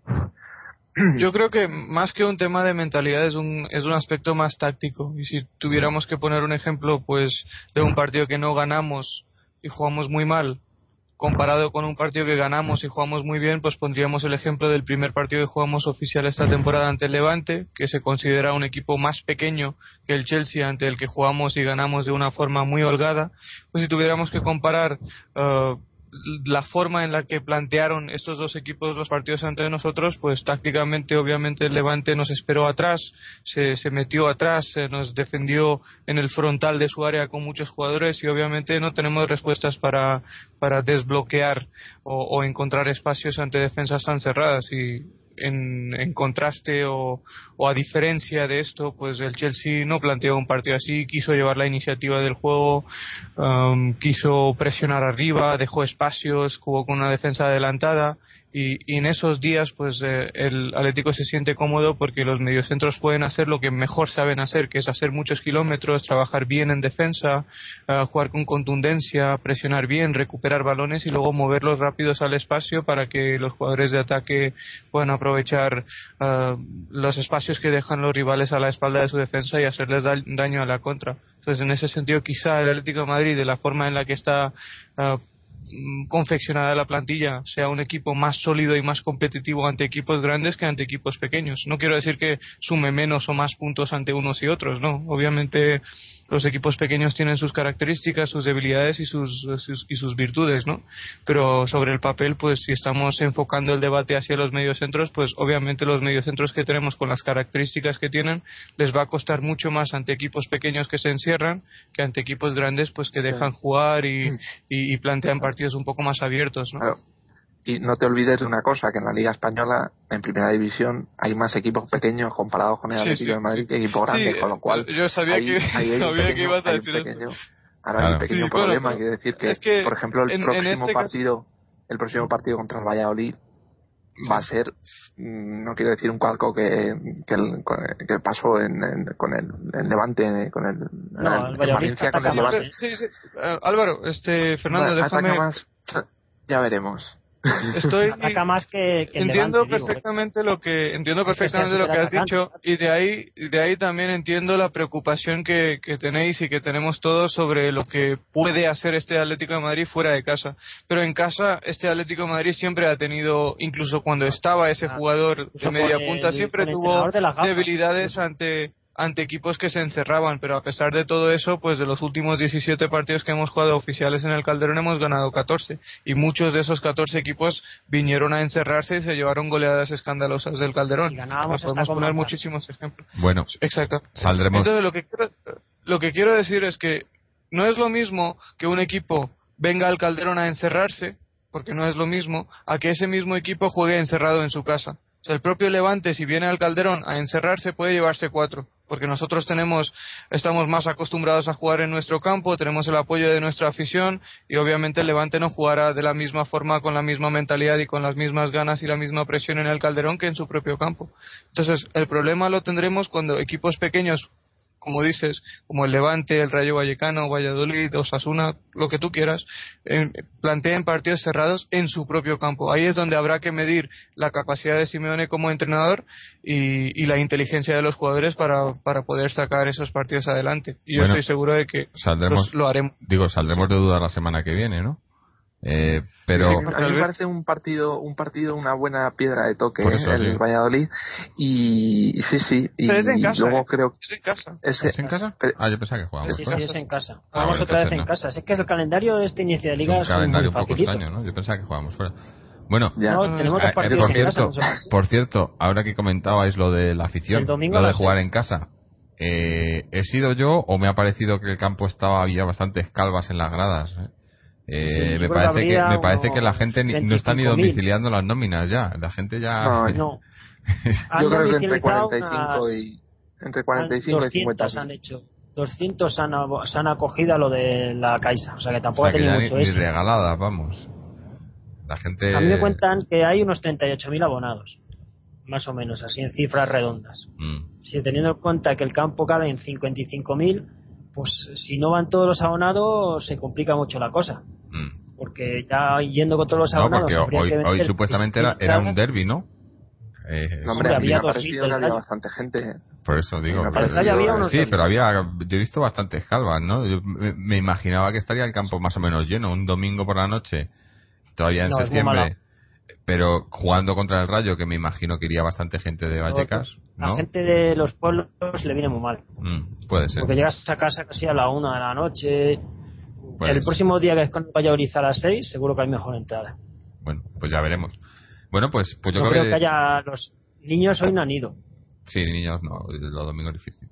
[CLEARS THROAT] yo creo que más que un tema de mentalidad es un, es un aspecto más táctico. Y si tuviéramos que poner un ejemplo, pues, de un partido que no ganamos y jugamos muy mal, comparado con un partido que ganamos y jugamos muy bien, pues pondríamos el ejemplo del primer partido que jugamos oficial esta temporada ante el Levante, que se considera un equipo más pequeño que el Chelsea, ante el que jugamos y ganamos de una forma muy holgada. Pues si tuviéramos que comparar uh, la forma en la que plantearon estos dos equipos los partidos ante nosotros, pues tácticamente obviamente el Levante nos esperó atrás, se, se metió atrás, se nos defendió en el frontal de su área con muchos jugadores y obviamente no tenemos respuestas para, para desbloquear o, o encontrar espacios ante defensas tan cerradas. Y en, contraste o, o, a diferencia de esto, pues el Chelsea no planteó un partido así, quiso llevar la iniciativa del juego, um, quiso presionar arriba, dejó espacios, jugó con una defensa adelantada y, y en esos días pues eh, el Atlético se siente cómodo porque los mediocentros pueden hacer lo que mejor saben hacer, que es hacer muchos kilómetros, trabajar bien en defensa, uh, jugar con contundencia, presionar bien, recuperar balones y luego moverlos rápidos al espacio para que los jugadores de ataque puedan aprovechar uh, los espacios que dejan los rivales a la espalda de su defensa y hacerles da daño a la contra. Entonces, en ese sentido, quizá el Atlético de Madrid, de la forma en la que está uh, confeccionada la plantilla sea un equipo más sólido y más competitivo ante equipos grandes que ante equipos pequeños. No quiero decir que sume menos o más puntos ante unos y otros, no. Obviamente los equipos pequeños tienen sus características, sus debilidades y sus, sus, y sus virtudes, ¿no? Pero sobre el papel, pues si estamos enfocando el debate hacia los mediocentros, pues obviamente los mediocentros que tenemos con las características que tienen les va a costar mucho más ante equipos pequeños que se encierran que ante equipos grandes pues que dejan jugar y, y, y plantean partidos un poco más abiertos, ¿no? Claro. Y no te olvides de una cosa, que en la Liga Española, en Primera División, hay más equipos pequeños comparados con el Sí, Atlético sí. de Madrid que equipos grandes, Sí, con lo cual... yo sabía que- hay que [LAUGHS] pequeño- ibas a decir pequeño- Ahora hay un pequeño Sí, bueno, problema, quiero decir que, es que por ejemplo, el en- en próximo este caso- partido, el próximo partido contra el Valladolid va a ser, mm, no quiero decir un calco que, que, el- que pasó en, en- con el, el Levante, con el, No, en Valencia con el Levante. ¿eh? Sí, sí. Eh, Álvaro, este, Fernando, Bueno, déjame. más, ya veremos. Estoy, Ataca más que, entiendo Levante, digo, ¿eh? perfectamente lo que entiendo perfectamente lo que has dicho y de ahí de ahí también entiendo la preocupación que, que tenéis y que tenemos todos sobre lo que puede hacer este Atlético de Madrid fuera de casa. Pero en casa este Atlético de Madrid siempre ha tenido incluso cuando estaba ese Ah, jugador de media punta siempre tuvo debilidades ante ante equipos que se encerraban, pero a pesar de todo eso, pues de los últimos 17 partidos que hemos jugado oficiales en el Calderón hemos ganado 14 y muchos de esos 14 equipos vinieron a encerrarse y se llevaron goleadas escandalosas del Calderón. Y ganábamos Podemos poner muchísimos ejemplos. Bueno, Exacto. saldremos. Entonces lo que quiero, lo que quiero decir es que no es lo mismo que un equipo venga al Calderón a encerrarse, porque no es lo mismo, a que ese mismo equipo juegue encerrado en su casa. El propio Levante, si viene al Calderón a encerrarse, puede llevarse cuatro, porque nosotros tenemos, estamos más acostumbrados a jugar en nuestro campo, tenemos el apoyo de nuestra afición y obviamente el Levante no jugará de la misma forma, con la misma mentalidad y con las mismas ganas y la misma presión en el Calderón que en su propio campo. Entonces, el problema lo tendremos cuando equipos pequeños como dices, como el Levante, el Rayo Vallecano, Valladolid, Osasuna, lo que tú quieras, eh, planteen partidos cerrados en su propio campo. Ahí es donde habrá que medir la capacidad de Simeone como entrenador y, y la inteligencia de los jugadores para, para poder sacar esos partidos adelante. Y yo Bueno, estoy seguro de que Saldremos, los- lo haremos. digo, saldremos de duda la semana que viene, ¿no? Eh, pero Sí, a mí me parece un partido, un partido, una buena piedra de toque, ¿eh? eso, el sí. Valladolid. Y, y sí, sí. Y, Pero es en y casa, luego ¿eh? creo Es en casa. ¿es en casa? pero- Ah, yo pensaba que jugábamos Sí, es en casa. Ah, Vamos bueno, otra vez en no. casa. Es que el calendario de este inicio de Es liga un es muy calendario un poco extraño, ¿no? Yo pensaba que jugábamos fuera. Bueno, Ya. No, tenemos dos eh, partidos por en casa. cierto, por cierto, ahora que comentabais lo de la afición, lo a de jugar seis. en casa, eh, ¿he sido yo o me ha parecido que el campo estaba había bastantes calvas en las gradas? eh? Eh, Sí, me parece que me parece que la gente ni- no está ni 25.000. domiciliando las nóminas ya. La gente ya No, [LAUGHS] No. Yo creo que entre domiciliado 45 unas- y entre 45 y 50 200 han hecho. 200 han, se han acogido a lo de la Caixa. O sea que o tampoco sea, que ha ya tenido ni, mucho ni éxito. regaladas, vamos. La gente A mí me cuentan que hay unos 38.000 abonados. Más o menos, así en cifras redondas. Mm, Si teniendo en cuenta que el campo cabe en 55.000, pues si no van todos los abonados se complica mucho la cosa. Mm. Porque ya yendo con todos los No, abonados. porque habría hoy, hoy supuestamente era, 10.000 era un derby, ¿no? Eh, No, hombre, había me ha 2.000 parecido del que había Rayo. bastante gente. Por eso digo. Había sí, dos. pero había, yo he visto bastantes calvas, ¿no? Yo me, me imaginaba que estaría el campo más o menos lleno, un domingo por la noche, todavía en No, septiembre, pero jugando contra el Rayo, que me imagino que iría bastante gente de Vallecas, La ¿no? gente de los pueblos le viene muy mal. Mm, puede ser. Porque llegas a casa casi a la una de la noche. El próximo día que es con Valladolid a las 6, seguro que hay mejor entrada. Bueno, pues ya veremos. Bueno, pues, pues yo no creo, creo que haya. Los niños hoy no han ido. Sí, niños, no, los domingos es difícil.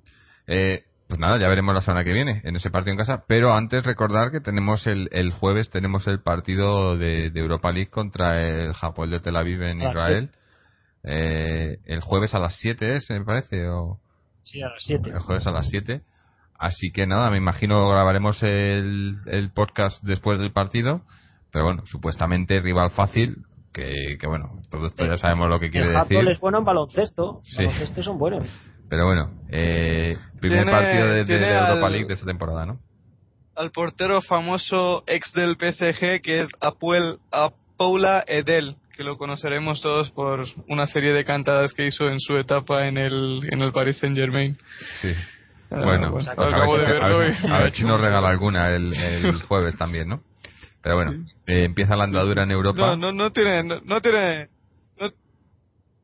Eh, pues nada, ya veremos la semana que viene en ese partido en casa. Pero antes recordar que tenemos el, el jueves tenemos el partido de, de Europa League contra el Japón de Tel Aviv en Ah, Israel. Eh, el jueves a las 7 es, me parece, o Sí, a las 7. el jueves a las 7. Así que nada, me imagino grabaremos el, el podcast después del partido. Pero bueno, supuestamente rival fácil. Que, que bueno, todo esto ya sabemos lo que quiere el decir. Es bueno en baloncesto. Sí. Baloncesto son buenos. Pero bueno, eh, primer Tiene- partido de, de la Europa al- League de esta temporada, ¿no? Al portero famoso ex del PSG que es Apuel Apoula Edel, que lo conoceremos todos por una serie de cantadas que hizo en su etapa en el, en el Paris Saint Germain. Sí. Ah, bueno, pues a ver, si, de a verlo ver si- a ver nos regala alguna el, el [LAUGHS] jueves también, ¿no? Pero bueno, eh, empieza la andadura en Europa. No, no, no tiene, no, no tiene, no,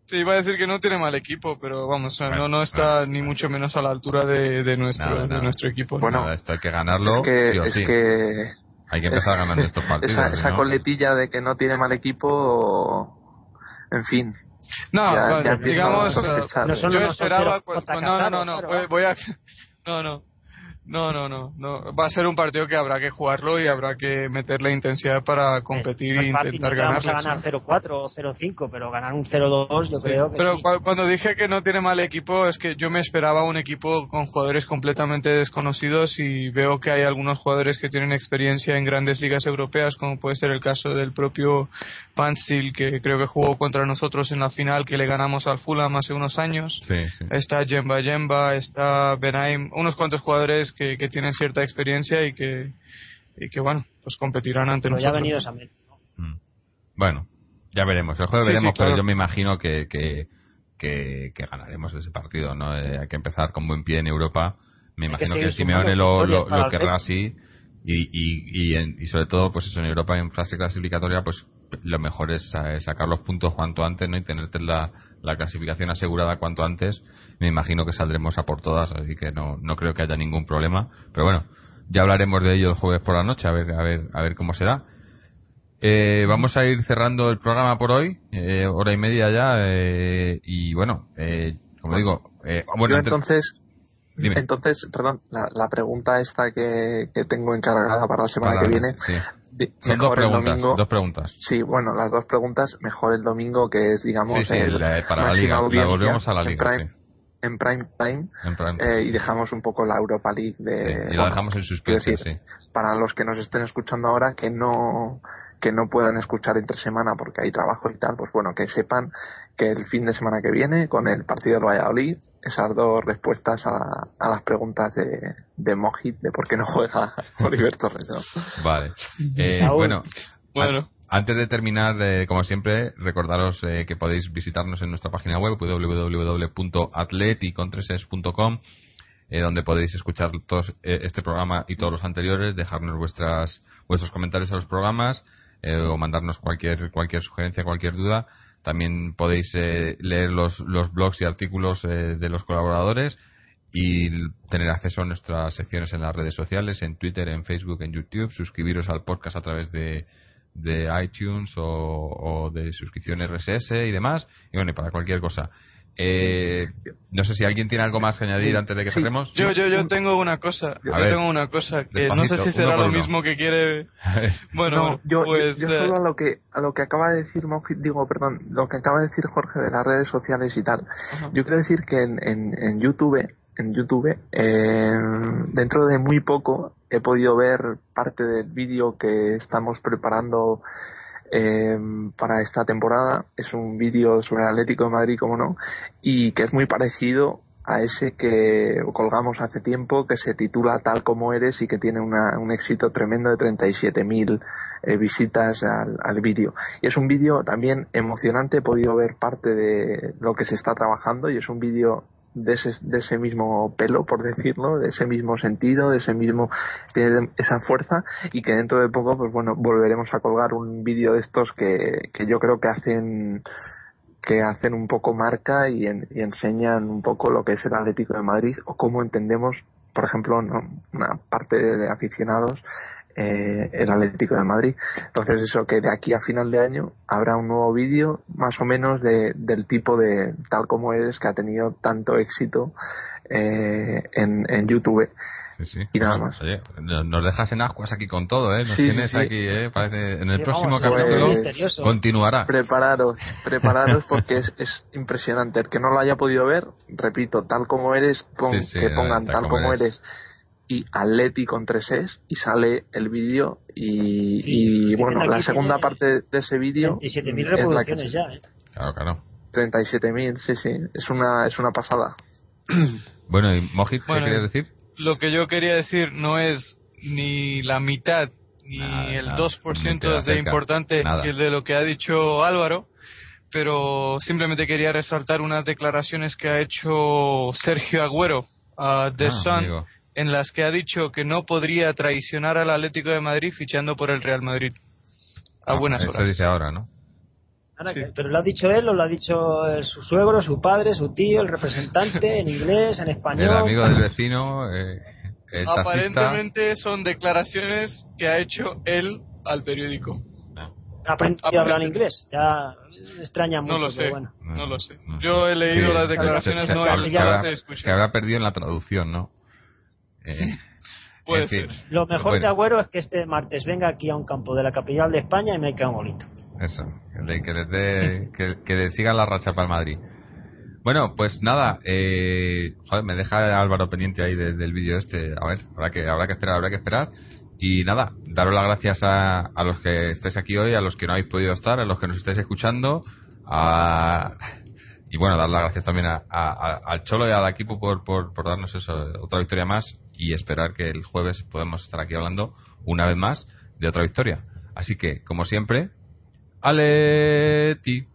sí, iba a decir que no tiene mal equipo, pero vamos, Bueno, no, no está ni mucho menos a la altura de, de nuestro, Nada, de nuestro equipo. Bueno, Nada, esto hay que ganarlo. Es que, sí o es sí. que Hay que empezar ganando estos partidos. esa, esa ¿no? coletilla de que no tiene mal equipo, en fin. No, Ya- bueno, ya digamos, eh, No son yo esperaba, no, no, no, no, voy a, [LAUGHS] no, no, no, no, no, no, va a ser un partido que habrá que jugarlo y habrá que meterle intensidad para competir No e intentar no te vamos a ganar 0-4 o 0-5, pero ganar un 0-2 yo Sí, creo que pero sí. cu- cuando dije que no tiene mal equipo es que yo me esperaba un equipo con jugadores completamente desconocidos y veo que hay algunos jugadores que tienen experiencia en grandes ligas europeas como puede ser el caso del propio Pansil que creo que jugó contra nosotros en la final que le ganamos al Fulham hace unos años Sí, sí. está Jemba Jemba está Benaim unos cuantos jugadores que, que tienen cierta experiencia y que y que bueno pues competirán ante Pero ya ha nosotros venido Samuel. Mm. Bueno, ya veremos. El jueves Sí, sí, veremos, pero yo me imagino que, que, que, que ganaremos ese partido. ¿no? Eh, hay que empezar con buen pie en Europa. Me Hay imagino que, Simeone lo, lo, lo querrá así. Y, y, y, en- y sobre todo, pues eso, en Europa en fase clasificatoria, pues lo mejor es eh, sacar los puntos cuanto antes ¿no? y tenerte la, la clasificación asegurada cuanto antes. Me imagino que saldremos a por todas, así que no, no creo que haya ningún problema. Pero bueno, ya hablaremos de ello el jueves por la noche, a ver, a ver, a ver cómo será. Eh, vamos a ir cerrando el programa por hoy, eh, hora y media ya, eh, y bueno, eh, como digo, eh, bueno, entonces, dime. entonces, perdón, la, la pregunta esta que, que tengo encargada para la semana Para- que viene, sí. Son dos preguntas, domingo. dos preguntas. Sí, bueno, las dos preguntas, mejor el domingo que es, digamos, Sí, sí, el la- para la liga, la volvemos a la en liga, prime, sí. en prime time En plan- eh, y sí. dejamos un poco la Europa League de y lo bueno, dejamos en suspense, decir, para los que nos estén escuchando ahora que no que no puedan escuchar entre semana porque hay trabajo y tal, pues bueno, que sepan que el fin de semana que viene, con el partido del Valladolid, esas dos respuestas a, a las preguntas de, de Mojit, de por qué no juega [LAUGHS] Oliver Torres. ¿no? Vale. Eh, bueno, Bueno. an- antes de terminar, eh, como siempre, recordaros eh, que podéis visitarnos en nuestra página web www.atleticontreses.com eh, donde podéis escuchar todos, eh, este programa y todos los anteriores, dejarnos vuestras vuestros comentarios a los programas eh, o mandarnos cualquier cualquier sugerencia, cualquier duda. También podéis eh, leer los, los blogs y artículos eh, de los colaboradores y tener acceso a nuestras secciones en las redes sociales, en Twitter, en Facebook, en YouTube, suscribiros al podcast a través de, de iTunes o, o de suscripción RSS y demás, y bueno, y para cualquier cosa. Eh, no sé si alguien tiene algo más que añadir antes de que cerremos. Yo, yo, yo tengo una cosa. Yo tengo una cosa que no sé si será lo mismo que quiere. bueno, yo, pues. Yo, solo a lo que a lo que acaba de decir digo, perdón, lo que acaba de decir Jorge de las redes sociales y tal. Yo quiero decir que en, en, en YouTube, en YouTube, eh, dentro de muy poco he podido ver parte del vídeo que estamos preparando eh, para esta temporada. Es un vídeo sobre el Atlético de Madrid, como no, y que es muy parecido a ese que colgamos hace tiempo, que se titula Tal como eres y que tiene un éxito tremendo de 37.000 eh, visitas al, al vídeo. Y es un vídeo también emocionante, he podido ver parte de lo que se está trabajando y es un vídeo de ese, de ese mismo pelo, por decirlo, de ese mismo sentido, de ese mismo, tiene esa fuerza y que dentro de poco, pues bueno, volveremos a colgar un vídeo de estos que, que yo creo que hacen que hacen un poco marca y, y enseñan un poco lo que es el Atlético de Madrid o cómo entendemos, por ejemplo, una parte de aficionados eh, el Atlético de Madrid. Entonces eso que de aquí a final de año habrá un nuevo vídeo más o menos de, del tipo de tal como eres que ha tenido tanto éxito eh, en, en YouTube. Y nada más. nos dejas en aguas aquí con todo, ¿eh? Nos tienes aquí, ¿eh? Parece, en el próximo capítulo continuará. Prepararos, prepararos [LAUGHS] porque es, es impresionante. El que no lo haya podido ver, repito, tal como eres, que pongan tal, como eres y Atleti con tres es y sale el vídeo y, bueno, la segunda parte de ese vídeo 37.000 reproducciones ya, ¿eh? Claro, claro. 37.000, sí, sí, es una, es una pasada. [CLEARS THROAT] bueno, y Mojit, ¿qué quieres decir? Lo que yo quería decir no es ni la mitad ni el 2% de importante de lo que ha dicho Álvaro, pero simplemente quería resaltar unas declaraciones que ha hecho Sergio Agüero a The ah, Sun en las que ha dicho que no podría traicionar al Atlético de Madrid fichando por el Real Madrid. A ah, buenas horas. Eso dice ahora, ¿no? Pero lo ha dicho él o lo ha dicho su suegro, su padre, su tío, el representante, en inglés, en español. El amigo del vecino. Eh, Aparentemente son declaraciones que ha hecho él al periódico. Aprendido a hablar en inglés. Ya extraña mucho. No lo sé. Bueno. No, lo sé. Yo he leído las declaraciones, no he, las he escuchado. Se habrá perdido en la traducción, ¿no? Eh, Lo mejor de Agüero es que este martes venga aquí a un campo de la capital de España y me queda un golito. Eso, que, que, le siga la racha para el Madrid. Bueno, pues nada, eh, joder, me deja Álvaro pendiente ahí del vídeo este. A ver, habrá que, habrá que esperar, habrá que esperar. Y nada, daros las gracias a, a los que estáis aquí hoy, a los que no habéis podido estar, a los que nos estáis escuchando, a, y bueno, dar las gracias también a, al Cholo y al equipo por, por, por, darnos eso, otra victoria más y esperar que el jueves podamos estar aquí hablando una vez más de otra victoria. Así que, como siempre, ¡Aleti!